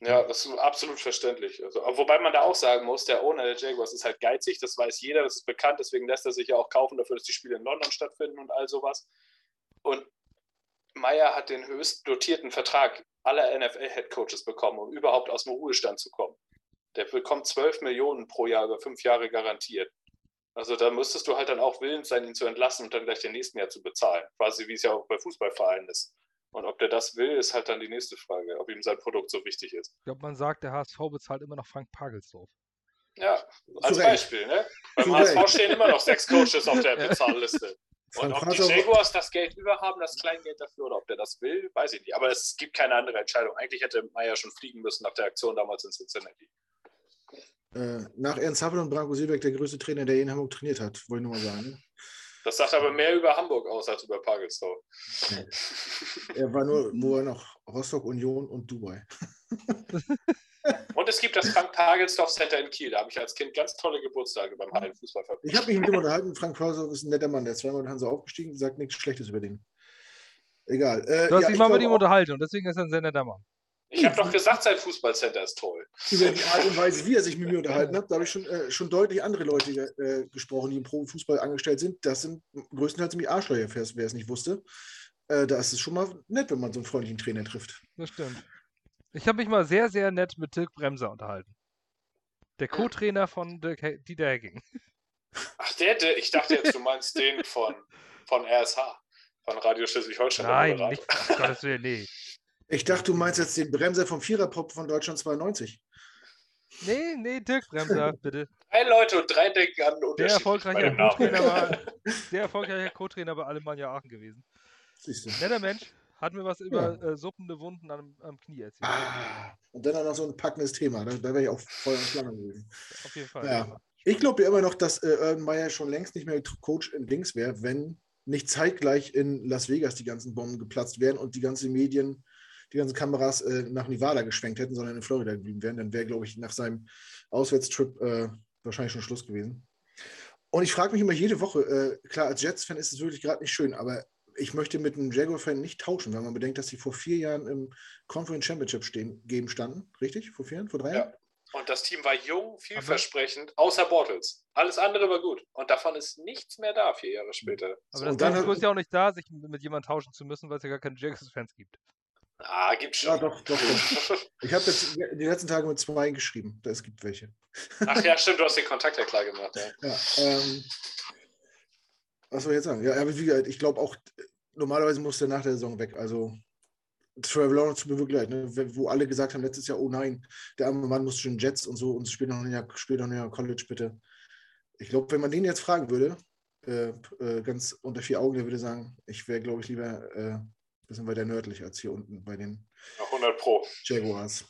Ja, das ist absolut verständlich. Also, wobei man da auch sagen muss, der Owner der Jaguars ist halt geizig, das weiß jeder, das ist bekannt, deswegen lässt er sich ja auch kaufen dafür, dass die Spiele in London stattfinden und all sowas. Und Meyer hat den höchst dotierten Vertrag aller NFL-Headcoaches bekommen, um überhaupt aus dem Ruhestand zu kommen. Der bekommt 12 Millionen pro Jahr über fünf Jahre garantiert. Also da müsstest du halt dann auch willens sein, ihn zu entlassen und dann gleich den nächsten Jahr zu bezahlen. Quasi wie es ja auch bei Fußballvereinen ist. Und ob der das will, ist halt dann die nächste Frage, ob ihm sein Produkt so wichtig ist. Ich glaube, man sagt, der HSV bezahlt immer noch Frank Pagelsdorf. Ja, als Beispiel. Ne? Beim HSV stehen immer noch sechs Coaches auf der [LAUGHS] Bezahlliste. Und ob die Jaguars das Geld überhaben, das Kleingeld dafür, oder ob der das will, weiß ich nicht. Aber es gibt keine andere Entscheidung. Eigentlich hätte Meyer schon fliegen müssen nach der Aktion damals in Cincinnati. Äh, nach Ernst Happel und Branko Silbeck der größte Trainer, der in Hamburg trainiert hat, wollte ich nur mal sagen. Das sagt aber mehr über Hamburg aus als über Pagelsdorf. Nee. Er war nur, er noch Rostock, Union und Dubai. [LAUGHS] Und es gibt das Frank Pagelsdorf Center in Kiel. Da habe ich als Kind ganz tolle Geburtstage beim Hallenfußballverband. Ich habe mich mit ihm unterhalten. Frank Pagelsdorf ist ein netter Mann. Der ist zweimal in Hansa aufgestiegen, sagt nichts Schlechtes über den. Egal. Äh, du hast ja, dich mal mit ihm unterhalten und deswegen ist er ein sehr netter Mann. Ich habe doch gesagt, sein Fußballcenter ist toll. Über die Art und Weise, wie er sich mit mir unterhalten hat, da habe ich schon, äh, schon deutlich andere Leute äh, gesprochen, die im Profifußball angestellt sind. Das sind größtenteils nämlich Arschlöcher, wer es nicht wusste. Äh, da ist es schon mal nett, wenn man so einen freundlichen Trainer trifft. Das stimmt. Ich habe mich mal sehr, sehr nett mit Dirk Bremser unterhalten. Der Co-Trainer von Dirk, Dieter Hacking. Ach, der, der, ich dachte jetzt, du meinst den von, von RSH, von Radio Schleswig-Holstein. Nein, nicht, Gottes Willen, nee. Ich dachte, du meinst jetzt den Bremser vom Viererpop von Deutschland 92. Nee, nee, Dirk Bremser, [LAUGHS] bitte. Drei Leute und drei denken an der erfolgreiche Co-Trainer war, [LAUGHS] der erfolgreiche Co-Trainer bei Alemannia Aachen gewesen. Netter Mensch, hat mir was über ja. äh, suppende Wunden am, am, Knie erzählt. Ah, und dann auch noch so ein packendes Thema. Da, da wäre ich auch voll am Schlange gewesen. Auf jeden Fall. Ja. Ich glaube ja immer noch, dass äh, Urban Meyer schon längst nicht mehr Coach in Dings wäre, wenn nicht zeitgleich in Las Vegas die ganzen Bomben geplatzt wären und die ganzen Medien die ganzen Kameras äh, nach Nevada geschwenkt hätten, sondern in Florida geblieben wären, dann wäre, glaube ich, nach seinem Auswärtstrip äh, wahrscheinlich schon Schluss gewesen. Und ich frage mich immer jede Woche, äh, klar, als Jets-Fan ist es wirklich gerade nicht schön, aber ich möchte mit einem Jaguar-Fan nicht tauschen, weil man bedenkt, dass sie vor vier Jahren im Conference Championship stehen, geben standen. Richtig? Vor vier Jahren? Vor drei ja. Jahren? Und das Team war jung, vielversprechend, außer Bortles. Alles andere war gut. Und davon ist nichts mehr da, vier Jahre später. Aber so, das Risiko ist ja auch nicht da, sich mit jemandem tauschen zu müssen, weil es ja gar keine Jaguars-Fans gibt. Ah, gibt's schon. Ja, doch, doch. doch. [LAUGHS] ich habe jetzt die letzten Tage mit zwei geschrieben. Es gibt welche. Ach ja, stimmt, du hast den Kontakt ja klar gemacht. Ja. ja ähm, was soll ich jetzt sagen? Ja, aber wie gesagt, ich glaube auch, normalerweise muss der nach der Saison weg. Also Trevor Lawrence tut mir wirklich leid, ne? wo alle gesagt haben letztes Jahr, oh nein, der arme Mann muss schon Jets und so und spielt noch ein Jahr, spielt noch ein Jahr College, bitte. Ich glaube, wenn man den jetzt fragen würde, äh, äh, ganz unter vier Augen, der würde sagen, ich wäre, glaube ich, lieber äh, bisschen weiter nördlich als hier unten bei den 100 Pro. Jaguars.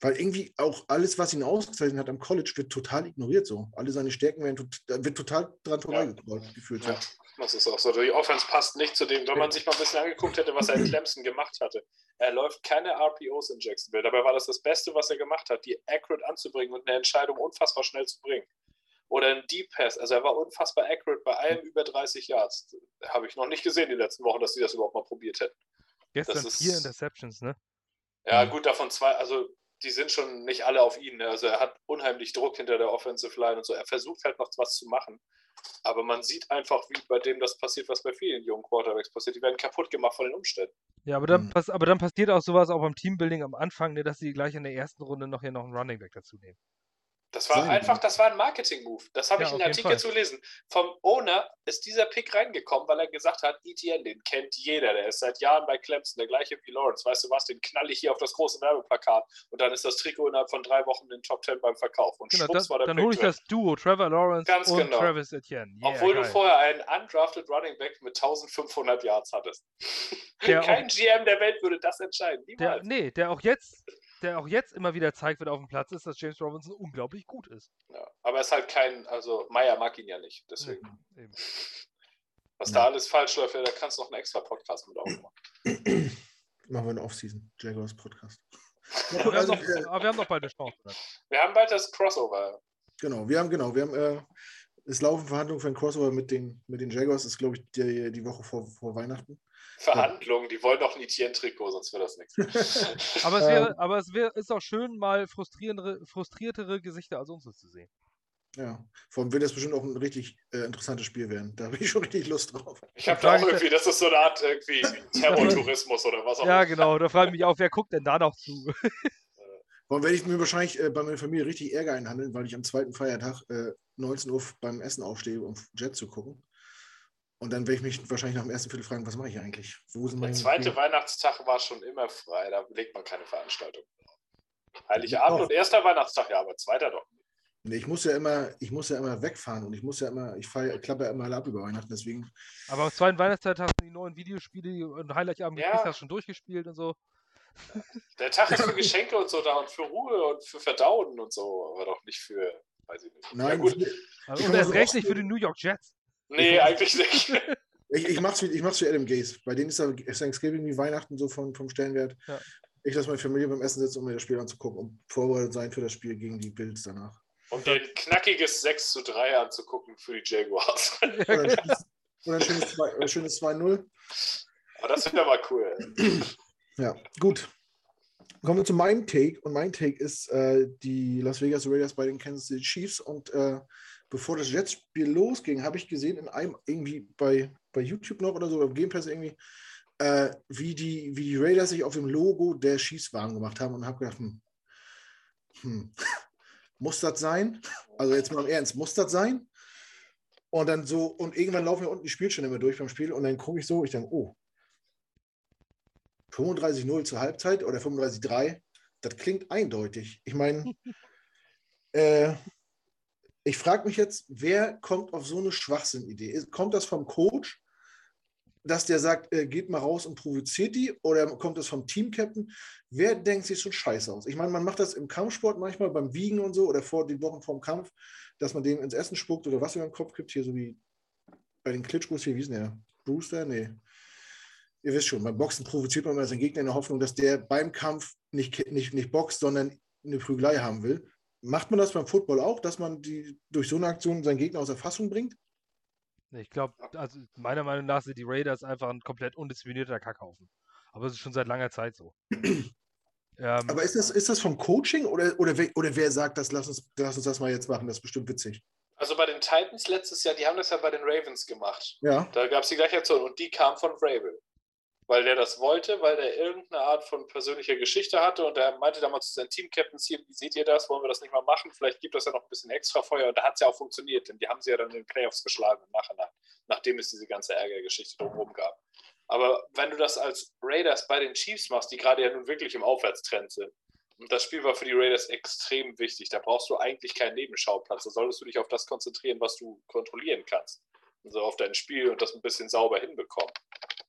Weil irgendwie auch alles, was ihn ausgezeichnet hat am College, wird total ignoriert so. Alle seine Stärken werden wird total dran vorbeigekommen, ja. gefühlt. Ja. Das ist auch so. Die Offense passt nicht zu dem, wenn man sich mal ein bisschen angeguckt hätte, was er in Clemson gemacht hatte. Er läuft keine RPOs in Jacksonville. Dabei war das das Beste, was er gemacht hat, die accurate anzubringen und eine Entscheidung unfassbar schnell zu bringen. Oder ein Deep Pass. Also er war unfassbar accurate bei allem über 30 Yards. Habe ich noch nicht gesehen die letzten Wochen, dass sie das überhaupt mal probiert hätten. Gestern ist, vier Interceptions, ne? Ja, gut, davon zwei, also die sind schon nicht alle auf ihn. Ne? Also er hat unheimlich Druck hinter der Offensive Line und so. Er versucht halt noch was zu machen. Aber man sieht einfach, wie bei dem das passiert, was bei vielen jungen Quarterbacks passiert. Die werden kaputt gemacht von den Umständen. Ja, aber dann, mhm. aber dann passiert auch sowas auch beim Teambuilding am Anfang, ne, dass sie gleich in der ersten Runde noch hier noch einen Running Back dazu nehmen. Das war Sein einfach, das war ein Marketing-Move. Das habe ja, ich in Artikel zu lesen. Vom Owner ist dieser Pick reingekommen, weil er gesagt hat, ETN, den kennt jeder, der ist seit Jahren bei Clemson, der gleiche wie Lawrence. Weißt du was, den knall ich hier auf das große Werbeplakat und dann ist das Trikot innerhalb von drei Wochen in den Top Ten beim Verkauf. Und genau, das, war der Dann hole ich das Duo, Trevor Lawrence Ganz und genau. Travis Etienne. Yeah, Obwohl geil. du vorher einen undrafted Running Back mit 1500 Yards hattest. [LAUGHS] Kein auch, GM der Welt würde das entscheiden. Der, nee, der auch jetzt der auch jetzt immer wieder zeigt, wenn er auf dem Platz ist, dass James Robinson unglaublich gut ist. Ja, aber er ist halt kein, also Meyer mag ihn ja nicht, deswegen. Eben. [LAUGHS] Was Ja. da alles falsch läuft, ja, da kannst du noch einen extra Podcast mit aufmachen. [CLEARS THROAT] Machen wir eine Off-Season. Jaguars Podcast. Aber wir, haben Also, noch, äh, aber wir haben noch bald eine Chance. Dann. Wir haben bald das Crossover. Genau, wir haben, genau, wir haben, äh, es laufen Verhandlungen für ein Crossover mit den, mit den Jaguars, das ist, glaube ich, die, die Woche vor, vor Weihnachten. Verhandlungen, die wollen doch ein Etienne-Trikot, sonst wäre das nichts. [LAUGHS] Aber es, Ähm. wäre, aber es wäre, ist auch schön, mal frustrierendere, frustriertere Gesichter als unsere zu sehen. Ja, vor allem wird das bestimmt auch ein richtig äh, interessantes Spiel werden. Da habe ich schon richtig Lust drauf. Ich habe da auch irgendwie, das ist so eine Art irgendwie Terrortourismus oder was auch Ja, immer. genau. Da frage ich mich auch, wer guckt denn da noch zu? [LAUGHS] Vor allem werde ich mir wahrscheinlich äh, bei meiner Familie richtig Ärger einhandeln, weil ich am zweiten Feiertag äh, 19 Uhr beim Essen aufstehe, um Jet zu gucken. Und dann werde ich mich wahrscheinlich nach dem ersten Viertel fragen, was mache ich eigentlich? Wo sind Der meine zweite Weihnachtstag war schon immer frei, da legt man keine Veranstaltung. Heiligabend Doch. und erster Weihnachtstag, ja, aber zweiter doch. Nee, ich muss ja immer, ich muss ja immer wegfahren und ich muss ja immer, ich fahre, klappe ja immer alle ab über Weihnachten, deswegen. Aber am zweiten Weihnachtszeit hast du die neuen Videospiele und Heiligabend Ja. hast schon durchgespielt und so. Der Tag ist für [LAUGHS] Geschenke und so da und für Ruhe und für Verdauen und so, aber doch nicht für, weiß ich nicht. Nein, ja, gut. ich, Also, Ich und erst recht nicht für die. New York Jets. Nee, eigentlich nicht. [LAUGHS] ich, ich mach's wie, ich mach's wie Adam Gaze. Bei denen ist ja Thanksgiving wie Weihnachten so von, vom Stellenwert. Ja. Ich lasse meine Familie beim Essen sitzen, um mir das Spiel anzugucken und vorbereitet sein für das Spiel gegen die Bills danach. Um dir ein knackiges 6 zu 3 anzugucken für die Jaguars. [LAUGHS] Oder ein schönes, oder ein schönes, zwei- oder ein schönes 2-0. Aber das wäre mal cool. [CLEARS THROAT] Ja, gut. Kommen wir zu meinem Take. Und mein Take ist äh, die Las Vegas Raiders bei den Kansas City Chiefs. Und äh, bevor das Jets-Spiel losging, habe ich gesehen in einem irgendwie bei, bei YouTube noch oder so, im Game Pass irgendwie, äh, wie, die, wie die Raiders sich auf dem Logo der warm gemacht haben und habe gedacht, hm, hm, [LAUGHS] muss das sein? Also jetzt mal im Ernst, muss das sein? Und dann so, und irgendwann laufen wir unten die Spielstände immer durch beim Spiel und dann gucke ich so, ich denke, oh, 35-0 zur Halbzeit oder 35-3, das klingt eindeutig. Ich meine, [LAUGHS] äh, ich frage mich jetzt, wer kommt auf so eine Schwachsinn-Idee? Kommt das vom Coach, dass der sagt, äh, geht mal raus und provoziert die? Oder kommt das vom Team-Captain? Wer denkt sich so Scheiß aus? Ich meine, man macht das im Kampfsport manchmal beim Wiegen und so oder vor den Wochen vorm Kampf, dass man dem ins Essen spuckt oder was über den Kopf gibt, hier so wie bei den Klitschkos hier, wie ist denn der? Brewster? Nee. Ihr wisst schon, beim Boxen provoziert man immer seinen Gegner in der Hoffnung, dass der beim Kampf nicht, nicht, nicht boxt, sondern eine Prügelei haben will. Macht man das beim Football auch, dass man die durch so eine Aktion seinen Gegner aus der Fassung bringt? Ich glaube, also meiner Meinung nach sind die Raiders einfach ein komplett undisziplinierter Kackhaufen. Aber es ist schon seit langer Zeit so. [CLEARS THROAT] ähm, Aber ist das, ist das vom Coaching oder, oder, wer, oder wer sagt, das, lass, uns, lass uns das mal jetzt machen, das ist bestimmt witzig? Also bei den Titans letztes Jahr, die haben das ja bei den Ravens gemacht. Ja, Da gab es die gleiche Aktion und die kam von Vrabel. Weil der das wollte, weil der irgendeine Art von persönlicher Geschichte hatte und er meinte damals zu seinen Team-Captains hier, wie seht ihr das, wollen wir das nicht mal machen? Vielleicht gibt das ja noch ein bisschen extra Feuer und da hat es ja auch funktioniert, denn die haben sie ja dann in den Playoffs geschlagen im Nachhinein, nachdem es diese ganze Ärgergeschichte drumherum gab. Aber wenn du das als Raiders bei den Chiefs machst, die gerade ja nun wirklich im Aufwärtstrend sind, und das Spiel war für die Raiders extrem wichtig, da brauchst du eigentlich keinen Nebenschauplatz, da solltest du dich auf das konzentrieren, was du kontrollieren kannst. Also auf dein Spiel und das ein bisschen sauber hinbekommen.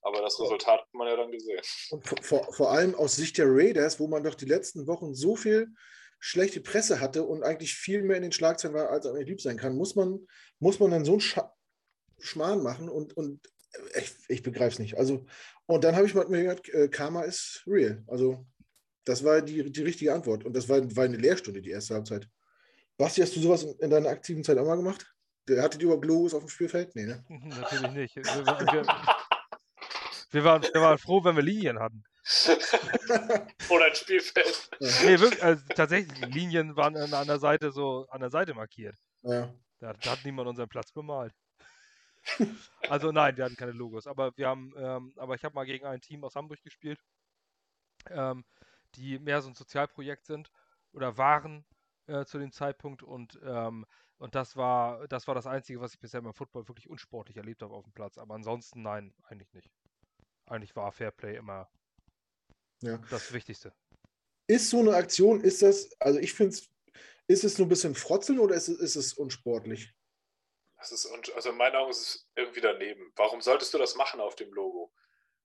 Aber das Resultat hat man ja dann gesehen. und vor- vor, allem aus Sicht der Raiders, wo man doch die letzten Wochen so viel schlechte Presse hatte und eigentlich viel mehr in den Schlagzeilen war, als eigentlich lieb sein kann, muss man, muss man dann so einen Scha Schmarrn machen und, und ich, ich begreife es nicht. Also, und dann habe ich mal mir gehört, äh, Karma ist real. Also, das war die, die richtige Antwort. Und das war, war eine Lehrstunde, die erste Halbzeit. Basti, hast du sowas in, in deiner aktiven Zeit auch mal gemacht? Der hatte die überhaupt Logos auf dem Spielfeld? Nee, ne? [LAUGHS] Natürlich nicht. Wir, waren, wir waren froh, wenn wir Linien hatten. [LAUGHS] Oder ein Spielfeld. Nee, wirklich, also tatsächlich, Linien waren an, an der Seite so an der Seite markiert. Ja. Da, da hat niemand unseren Platz bemalt. Also nein, wir hatten keine Logos. Aber wir haben, ähm, aber ich habe mal gegen ein Team aus Hamburg gespielt, ähm, die mehr so ein Sozialprojekt sind oder waren äh, zu dem Zeitpunkt und ähm, und das war das war das Einzige, was ich bisher beim Football wirklich unsportlich erlebt habe auf dem Platz. Aber ansonsten nein, eigentlich nicht. Eigentlich war Fairplay immer Ja. das Wichtigste. Ist so eine Aktion, ist das, also ich finde es, ist es nur ein bisschen frotzeln oder ist es, ist es unsportlich? Das ist, und- also in meinen Augen ist es irgendwie daneben. Warum solltest du das machen auf dem Logo?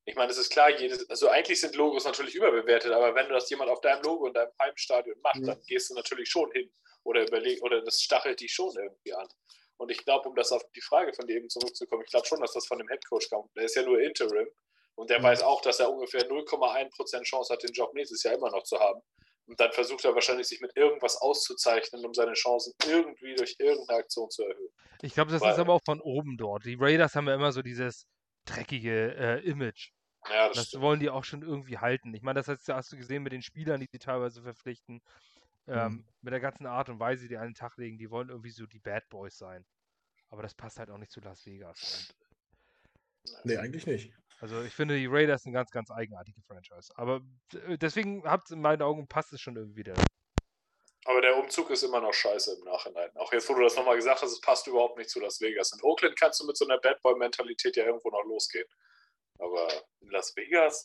Ich meine, es ist klar, jedes, also eigentlich sind Logos natürlich überbewertet, aber wenn du das jemand auf deinem Logo in deinem Heimstadion macht, mhm. dann gehst du natürlich schon hin oder überleg oder das stachelt dich schon irgendwie an. Und ich glaube, um das auf die Frage von dir eben zurückzukommen, ich glaube schon, dass das von dem Headcoach kommt. Der ist ja nur Interim und der mhm. weiß auch, dass er ungefähr 0,1% Chance hat, den Job nächstes Jahr immer noch zu haben. Und dann versucht er wahrscheinlich, sich mit irgendwas auszuzeichnen, um seine Chancen irgendwie durch irgendeine Aktion zu erhöhen. Ich glaube, das Weil, ist aber auch von oben dort. Die Raiders haben ja immer so dieses dreckige äh, Image. Ja, das, das wollen die auch schon irgendwie halten. Ich meine, das hast, hast, du gesehen mit den Spielern, die sie teilweise verpflichten. Ähm, mhm. Mit der ganzen Art und Weise, die an den Tag legen, die wollen irgendwie so die Bad Boys sein. Aber das passt halt auch nicht zu Las Vegas. Und, nee, eigentlich nicht. Also ich finde, die Raiders sind eine ganz, ganz eigenartige Franchise. Aber äh, deswegen habt in meinen Augen passt es schon irgendwie wieder. Aber der Umzug ist immer noch scheiße im Nachhinein. Auch jetzt, wo du das nochmal gesagt hast, es passt überhaupt nicht zu Las Vegas. In Oakland kannst du mit so einer Bad Boy-Mentalität ja irgendwo noch losgehen. Aber in Las Vegas?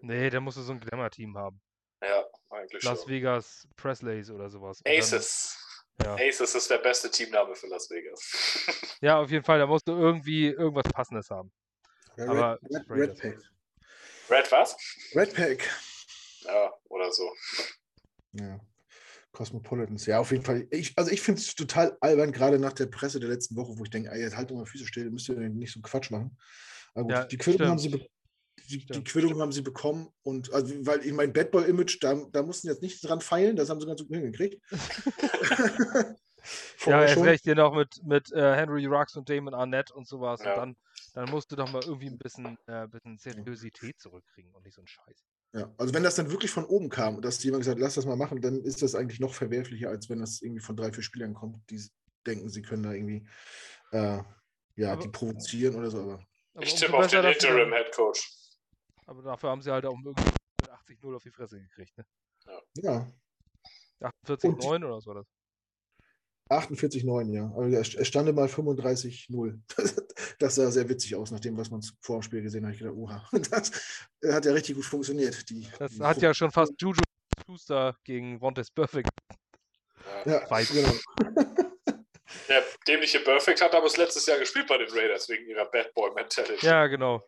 Nee, da musst du so ein Glamour-Team haben. Ja, eigentlich Las schon. Vegas Presleys oder sowas. Aces. Ja. Aces ist der beste Teamname für Las Vegas. [LAUGHS] ja, auf jeden Fall. Da musst du irgendwie irgendwas Passendes haben. Ja, Aber Red, Red, Red Pack. Red was? Red Pack. Ja, oder so. Ja. Cosmopolitans, ja, auf jeden Fall. Ich, also ich finde es total albern, gerade nach der Presse der letzten Woche, wo ich denke, ey, jetzt halt doch mal Füße still, müsst ihr nicht so Quatsch machen. Aber gut, ja, die Quittung haben sie die, die, Quittung haben sie bekommen und also, weil ich mein Bad Boy Image, da, da mussten jetzt nicht dran feilen, das haben sie ganz gut hingekriegt. [LAUGHS] [LAUGHS] ja, erst recht hier noch mit, mit äh, Henry Rux und Damon Arnett und sowas. Ja. Und dann, dann musst du doch mal irgendwie ein bisschen, äh, bisschen Seriosität zurückkriegen und nicht so ein Scheiß. Ja, also wenn das dann wirklich von oben kam und dass jemand gesagt hat, lass das mal machen, dann ist das eigentlich noch verwerflicher, als wenn das irgendwie von drei, vier Spielern kommt, die denken, sie können da irgendwie äh, ja, aber, die provozieren oder so. Aber, ich tippe auf den Interim Head Coach. Aber dafür haben sie halt auch irgendwie 80-0 auf die Fresse gekriegt, ne? Ja. 48-9 oder was war das? 48,9, ja. Aber es stand mal 35,0. [LAUGHS] Das sah sehr witzig aus, nach dem, was man vor dem Spiel gesehen hat. Ich gedacht, oha, [LAUGHS] das hat ja richtig gut funktioniert. Die, das die hat ja schon fast Juju Schuster gegen Vontaze Perfect. Ja, ja genau. [LAUGHS] Der dämliche Perfect hat aber das letztes Jahr gespielt bei den Raiders wegen ihrer Bad Boy Mentality. Ja, genau.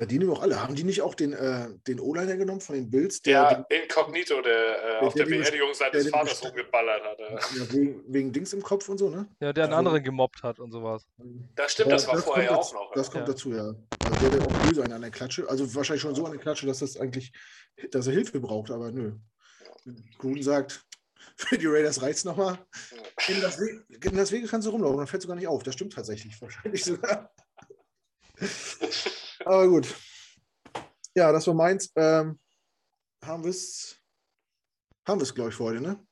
Ja, die nehmen auch alle. Haben die nicht auch den, äh, den O-Liner genommen von den Bills? Der, ja, den, Incognito, der, äh, der auf der, der Beerdigung seines Vaters rumgeballert hat. Ja, wegen, wegen, Dings im Kopf und so, ne? Ja, der einen also, anderen gemobbt hat und sowas. Das stimmt, das war das vorher auch noch. Das kommt dazu, ja. Also der wäre auch böse an der Klatsche. Also wahrscheinlich schon so an der Klatsche, dass das eigentlich, dass er Hilfe braucht, aber nö. Gruden sagt, [LAUGHS] für die Raiders reizt nochmal. In das, in das Wege kannst du rumlaufen, dann fällt sogar nicht auf. Das stimmt tatsächlich, wahrscheinlich sogar. [LAUGHS] Aber gut. Ja, das war meins. Ähm, haben wir es, haben wir es, glaube ich, für heute, ne?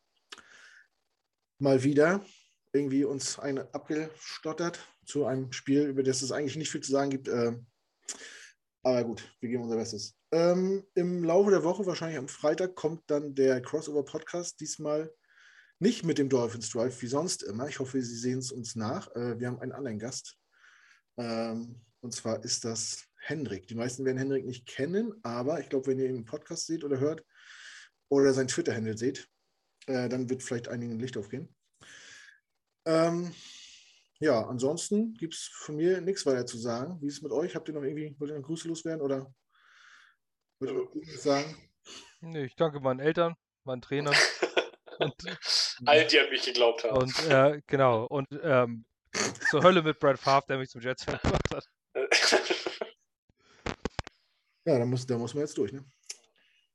Mal wieder irgendwie uns eine abgestottert zu einem Spiel, über das es eigentlich nicht viel zu sagen gibt. Ähm, aber gut, wir geben unser Bestes. Ähm, Im Laufe der Woche, wahrscheinlich am Freitag, kommt dann der Crossover-Podcast. Diesmal nicht mit dem Dolphins Drive wie sonst immer. Ich hoffe, Sie sehen es uns nach. Äh, wir haben einen anderen Gast. Ähm, und zwar ist das Hendrik. Die meisten werden Hendrik nicht kennen, aber ich glaube, wenn ihr ihn im Podcast seht oder hört oder sein Twitter-Handle seht, äh, dann wird vielleicht einigen Licht aufgehen. Ähm, ja, ansonsten gibt es von mir nichts weiter zu sagen. Wie ist es mit euch? Habt ihr noch irgendwie, wollt ihr noch Grüße loswerden oder wollt ihr irgendwas sagen? Nee, ich danke meinen Eltern, meinen Trainern. [LAUGHS] und, Allen, die an mich geglaubt haben. Und äh, genau, und ähm, zur Hölle mit Brad Favre, der mich zum Jets gemacht hat. [LAUGHS] Ja, da muss, da muss man jetzt durch. Ne?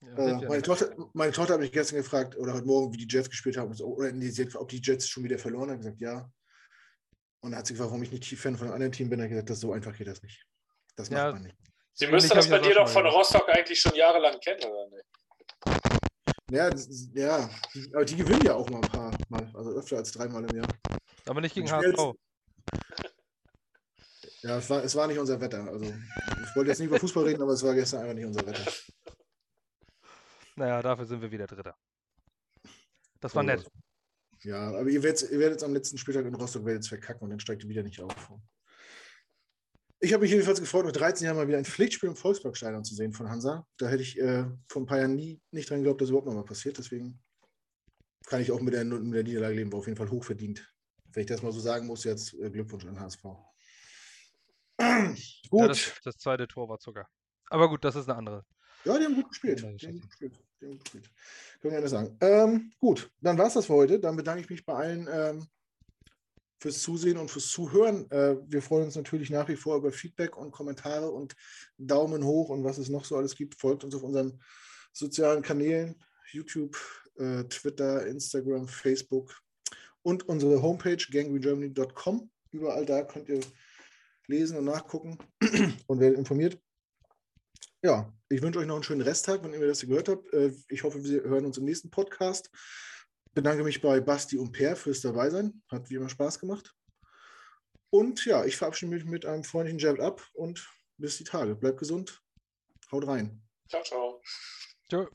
Ja, äh, meine, Tochter, meine Tochter hat mich gestern gefragt, oder heute Morgen, wie die Jets gespielt haben, oder ob die Jets schon wieder verloren haben. gesagt, ja. Und dann hat sie gefragt, warum ich nicht Fan von einem anderen Team bin. Dann hat gesagt, das so einfach geht das nicht. Das macht ja, man nicht. Sie müsste das bei dir doch von Rostock eigentlich schon jahrelang kennen, oder nicht? Ja, ja, aber die gewinnen ja auch mal ein paar Mal, also öfter als dreimal im Jahr. Aber nicht gegen HSV. Ja, es war, es war nicht unser Wetter. Also, ich wollte jetzt nicht über Fußball reden, aber es war gestern einfach nicht unser Wetter. [LAUGHS] Naja, dafür sind wir wieder Dritter. Das war nett. Ja, aber ihr werdet, ihr werdet am letzten Spieltag in Rostock werdet verkacken und dann steigt ihr wieder nicht auf. Ich habe mich jedenfalls gefreut, mit 13 Jahren mal wieder ein Pflichtspiel im Volksparkstadion zu sehen von Hansa. Da hätte ich äh, vor ein paar Jahren nie nicht dran geglaubt, dass überhaupt noch mal passiert. Deswegen kann ich auch mit der, mit der Niederlage leben, war auf jeden Fall hochverdient. Wenn ich das mal so sagen muss, jetzt äh, Glückwunsch an HSV. [CLEARS THROAT] gut. Ja, das, das, zweite Tor war Zucker. Aber gut, das ist eine andere. Ja, die haben gut gespielt. Die haben gut gespielt. Die haben gut gespielt. Können wir ja sagen. Ähm, gut, dann war es das für heute. Dann bedanke ich mich bei allen ähm, fürs Zusehen und fürs Zuhören. Äh, wir freuen uns natürlich nach wie vor über Feedback und Kommentare und Daumen hoch und was es noch so alles gibt. Folgt uns auf unseren sozialen Kanälen, YouTube, äh, Twitter, Instagram, Facebook und unsere Homepage gangregermany.com. Überall da könnt ihr lesen und nachgucken [CLEARS THROAT] und werdet informiert. Ja, ich wünsche euch noch einen schönen Resttag, wenn ihr das gehört habt. Äh, ich hoffe, wir hören uns im nächsten Podcast bedanke mich bei Basti und Per fürs Dabeisein. Hat wie immer Spaß gemacht. Und ja, ich verabschiede mich mit einem freundlichen Jab ab und bis die Tage. Bleibt gesund. Haut rein. Ciao, ciao. Ciao.